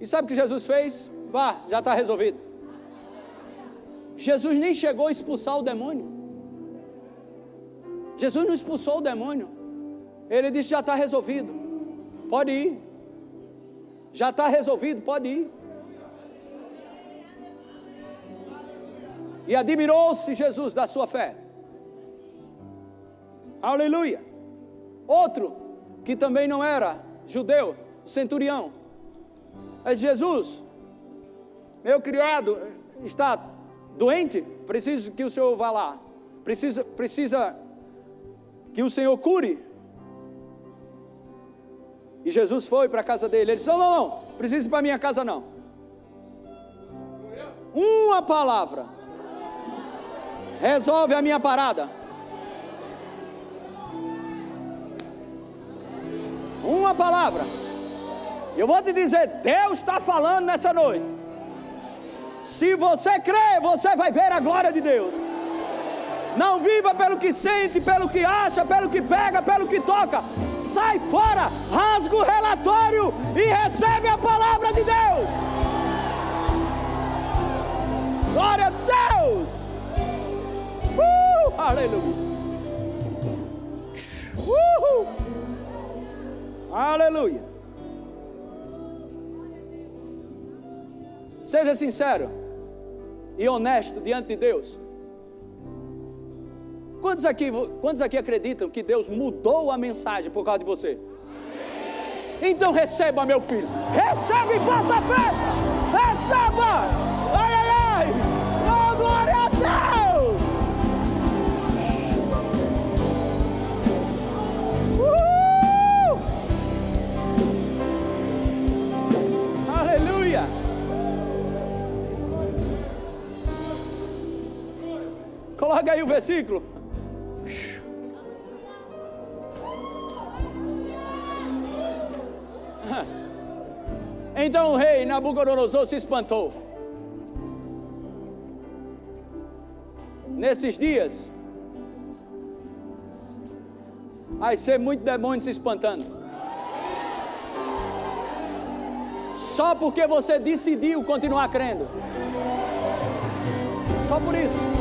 Speaker 2: E sabe o que Jesus fez? Vá, já está resolvido. Jesus nem chegou a expulsar o demônio. Jesus não expulsou o demônio. Ele disse: já está resolvido. Pode ir. Já está resolvido, pode ir. E admirou-se Jesus da sua fé. Aleluia. Outro que também não era judeu, centurião. Mas Jesus, meu criado está doente, preciso que o Senhor vá lá. Precisa, precisa que o Senhor cure. E Jesus foi para a casa dele. Ele disse: Não, não, não, precisa ir para a minha casa não. Uma palavra resolve a minha parada. Uma palavra. Eu vou te dizer, Deus está falando nessa noite. Se você crê, você vai ver a glória de Deus. Não viva pelo que sente, pelo que acha, pelo que pega, pelo que toca. Sai fora, rasga o relatório e recebe a palavra de Deus. Glória a Deus. Uh, aleluia. Uh, aleluia. Seja sincero e honesto diante de Deus. Quantos aqui, quantos aqui acreditam que Deus mudou a mensagem por causa de você? Então receba, meu filho. Receba e faça festa. Receba. Ai, ai, ai. Coloca aí o versículo. Então o rei Nabucodonosor se espantou. Nesses dias, vai ser muito demônio se espantando. Só porque você decidiu continuar crendo. Só por isso.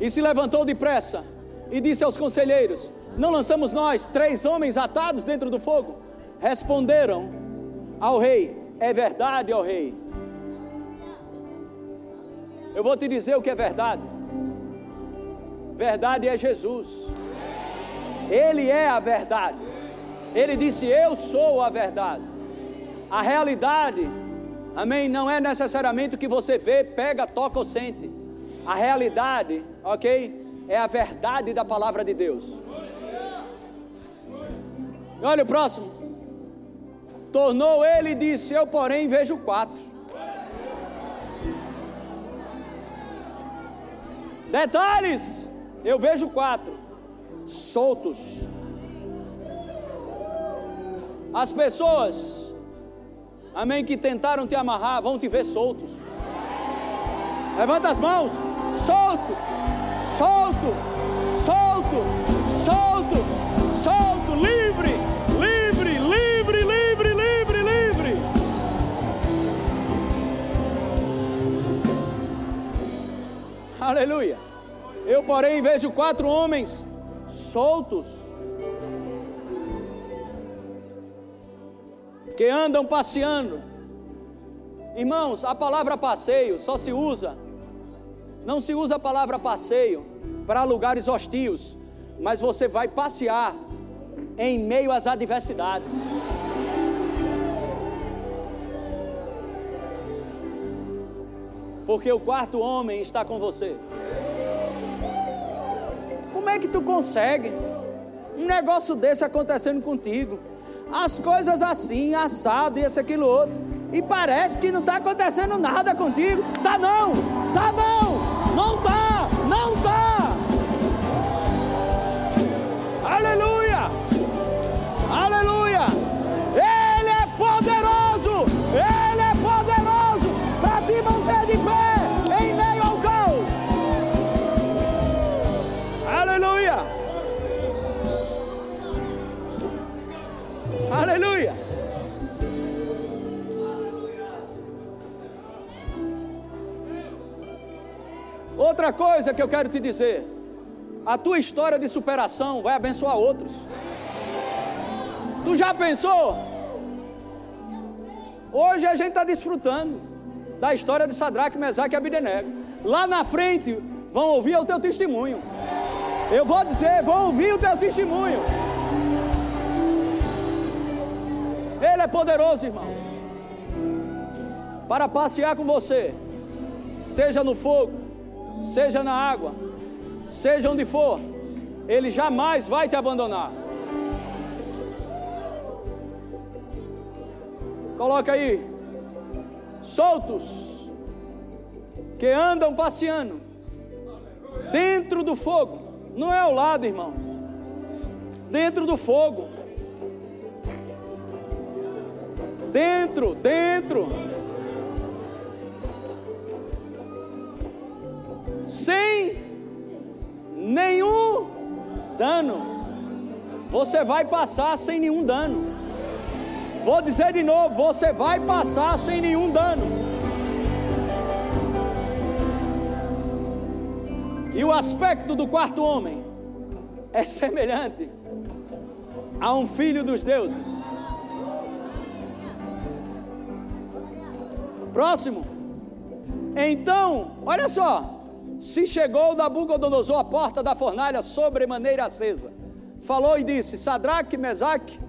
Speaker 2: E se levantou depressa e disse aos conselheiros: não lançamos nós três homens atados dentro do fogo? Responderam ao rei: É verdade, ó rei. Eu vou te dizer o que é verdade. Verdade é Jesus. Ele é a verdade. Ele disse: Eu sou a verdade. A realidade, amém, não é necessariamente o que você vê, pega, toca ou sente. A realidade, ok? É a verdade da palavra de Deus. Olha o próximo. Tornou ele e disse: Eu, porém, vejo quatro. Detalhes: Eu vejo quatro soltos. As pessoas, amém, que tentaram te amarrar, vão te ver soltos. Levanta as mãos, solto, solto, solto, solto, solto, livre. Aleluia. Eu, porém, vejo quatro homens soltos que andam passeando. Irmãos, a palavra passeio só se usa, não se usa a palavra passeio para lugares hostios, mas você vai passear em meio às adversidades. porque o quarto homem está com você. Como é que tu consegue um negócio desse acontecendo contigo? As coisas assim, assado e esse aquilo outro. E parece que não está acontecendo nada contigo. Tá não, tá não, não tá, Outra coisa que eu quero te dizer: a tua história de superação vai abençoar outros. Tu já pensou? Hoje a gente está desfrutando da história de Sadraque, Mesaque e Abidenego. Lá na frente vão ouvir o teu testemunho. Eu vou dizer, vão ouvir o teu testemunho. Ele é poderoso, irmão, para passear com você, seja no fogo, seja na água, seja onde for, Ele jamais vai te abandonar. Coloca aí, soltos, que andam passeando dentro do fogo, não é ao lado, irmão, dentro do fogo. Dentro, dentro. Sem nenhum dano. Você vai passar sem nenhum dano. Vou dizer de novo: você vai passar sem nenhum dano. E o aspecto do quarto homem é semelhante a um filho dos deuses. Próximo. Então, olha só. Se chegou Nabucodonosor à porta da fornalha sobremaneira acesa, falou e disse: Sadraque, Mesaque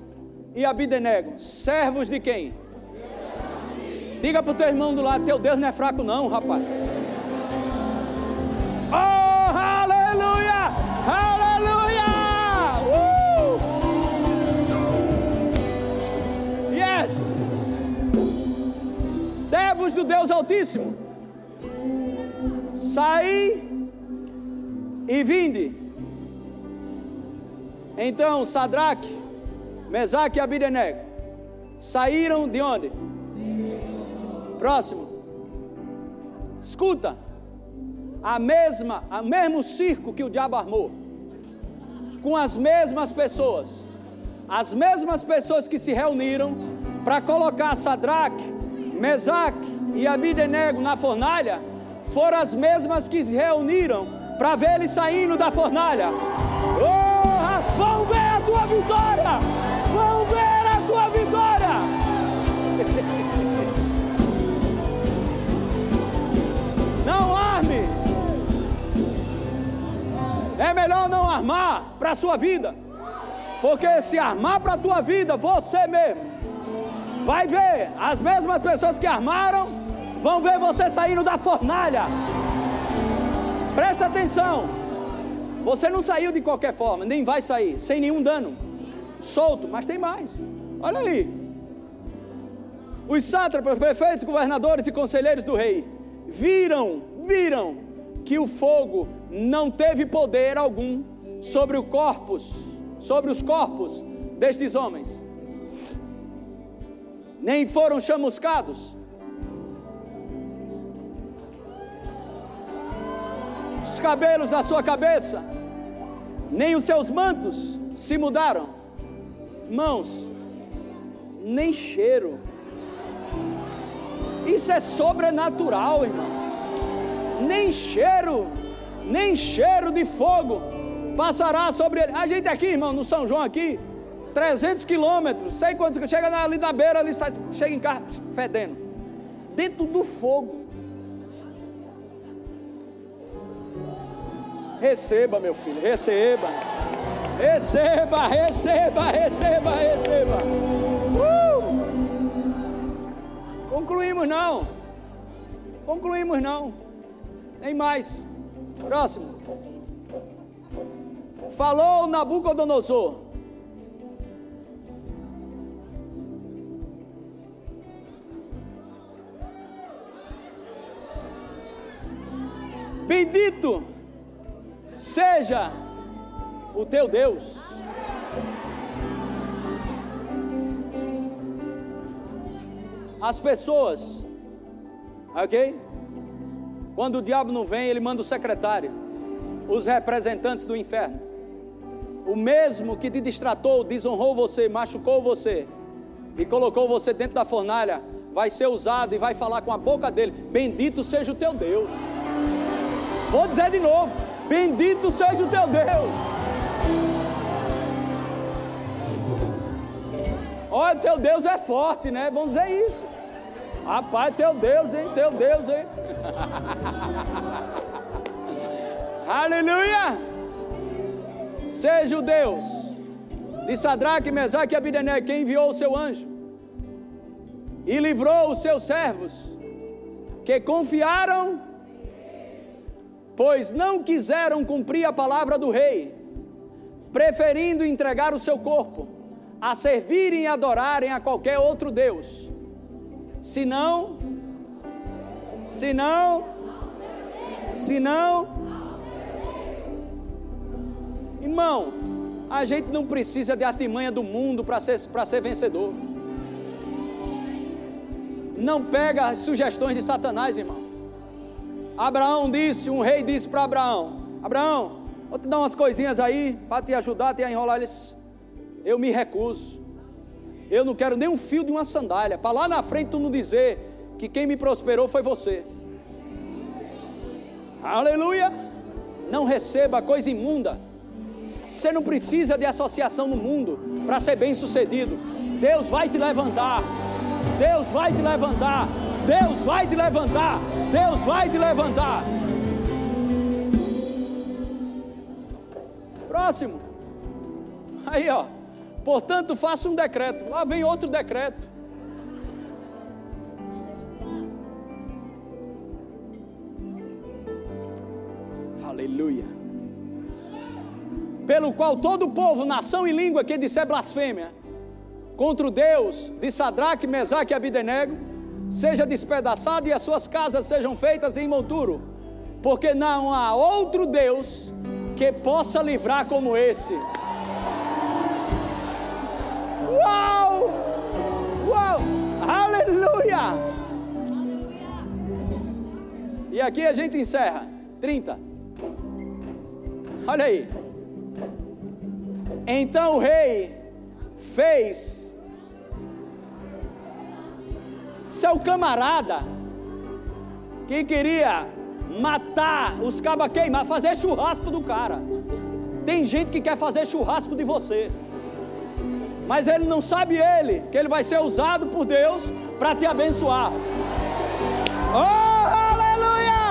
Speaker 2: e Abidenego, servos de quem? Diga para o teu irmão do lado: Teu Deus não é fraco, não, rapaz. Oh, aleluia! Aleluia! Uh! Yes! Servos do Deus Altíssimo, saí e vinde. Então, Sadraque, Mesaque e Abidenego saíram de onde? Próximo. Escuta a mesma, o mesmo circo que o diabo armou, com as mesmas pessoas, as mesmas pessoas que se reuniram para colocar Sadraque, Mesaque e Abidenego na fornalha, foram as mesmas que se reuniram para ver ele saindo da fornalha. Oh, vão ver a tua vitória! Vão ver a tua vitória! Não arme! É melhor não armar para a sua vida. Porque se armar para a tua vida, você mesmo vai ver as mesmas pessoas que armaram, vão ver você saindo da fornalha. Presta atenção. Você não saiu de qualquer forma, nem vai sair, sem nenhum dano. Solto, mas tem mais. Olha aí. Os sátrapas, prefeitos, governadores e conselheiros do rei viram, viram que o fogo não teve poder algum sobre o sobre os corpos destes homens. Nem foram chamuscados. Os cabelos da sua cabeça, nem os seus mantos se mudaram. Mãos, nem cheiro. Isso é sobrenatural, irmão nem cheiro, nem cheiro de fogo passará sobre ele. A gente aqui, irmão, no São João aqui, 300 quilômetros, sei quantos, chega ali na beira, ali chega em casa fedendo, dentro do fogo. Receba, meu filho, receba. Receba, receba, receba, receba. Uh! Concluímos não. Concluímos não. Nem mais. Próximo. Falou Nabucodonosor. Bendito seja o teu Deus. As pessoas, ok? Quando o diabo não vem, ele manda o secretário, os representantes do inferno. O mesmo que te distratou, desonrou você, machucou você e colocou você dentro da fornalha, vai ser usado e vai falar com a boca dele: Bendito seja o teu Deus. Vou dizer de novo: Bendito seja o teu Deus. Olha, teu Deus é forte, né? Vamos dizer isso. Rapaz, teu Deus, hein? Teu Deus, hein? Aleluia! Seja o Deus de Sadraque, Mesaque e Abidené quem enviou o seu anjo e livrou os seus servos que confiaram, pois não quiseram cumprir a palavra do rei, preferindo entregar o seu corpo a servirem e adorarem a qualquer outro Deus, senão se não, se não, irmão, a gente não precisa de artimanha do mundo para ser, ser vencedor. Não pega as sugestões de Satanás, irmão. Abraão disse, um rei disse para Abraão: Abraão, vou te dar umas coisinhas aí para te ajudar, te enrolar eles. Eu me recuso. Eu não quero nem um fio de uma sandália. Para lá na frente tu não dizer que quem me prosperou foi você. Aleluia! Não receba coisa imunda. Você não precisa de associação no mundo para ser bem sucedido. Deus vai te levantar. Deus vai te levantar. Deus vai te levantar. Deus vai te levantar. Próximo. Aí, ó. Portanto, faça um decreto. Lá vem outro decreto. Aleluia. Pelo qual todo povo, nação e língua que disser blasfêmia contra o Deus de Sadraque, Mesaque e Abidenego, seja despedaçado e as suas casas sejam feitas em monturo, porque não há outro Deus que possa livrar como esse. Uau! Uau! Aleluia! E aqui a gente encerra. 30. Olha aí. Então o rei fez seu camarada que queria matar os cabas queimar, fazer churrasco do cara. Tem gente que quer fazer churrasco de você. Mas ele não sabe ele que ele vai ser usado por Deus para te abençoar. Oh, aleluia!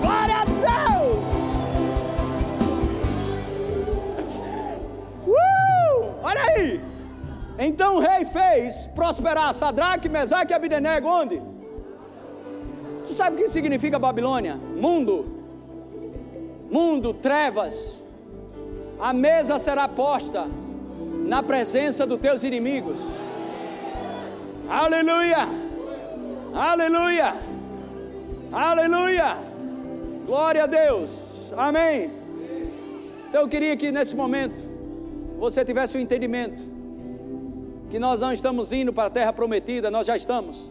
Speaker 2: Glória a Deus! Uh! Olha aí! Então o rei fez prosperar Sadraque, Mesaque e Abidenego, onde? Tu sabe o que significa Babilônia? Mundo. Mundo, trevas. A mesa será posta na presença dos teus inimigos. Aleluia! Aleluia! Aleluia! Glória a Deus! Amém! Então eu queria que nesse momento você tivesse o um entendimento que nós não estamos indo para a terra prometida, nós já estamos.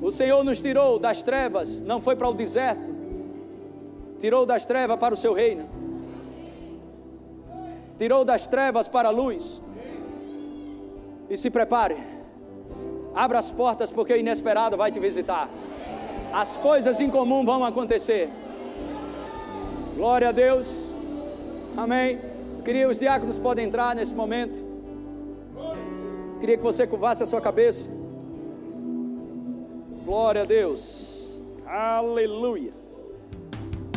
Speaker 2: O Senhor nos tirou das trevas, não foi para o deserto, tirou das trevas para o seu reino, tirou das trevas para a luz. E se prepare, abra as portas, porque o inesperado vai te visitar. As coisas em comum vão acontecer. Glória a Deus. Amém. Queria os diáconos podem entrar nesse momento. Queria que você curvasse a sua cabeça. Glória a Deus. Aleluia.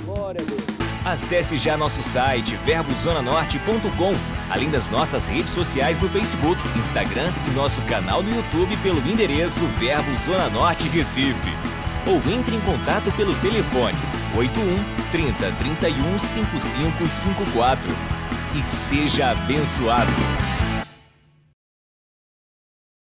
Speaker 2: Glória a Deus.
Speaker 1: Acesse já nosso site verbozonanorte.com, além das nossas redes sociais no Facebook, Instagram e nosso canal no YouTube pelo endereço Verbo Zona Norte Recife. Ou entre em contato pelo telefone 81 30 31 5554 e seja abençoado.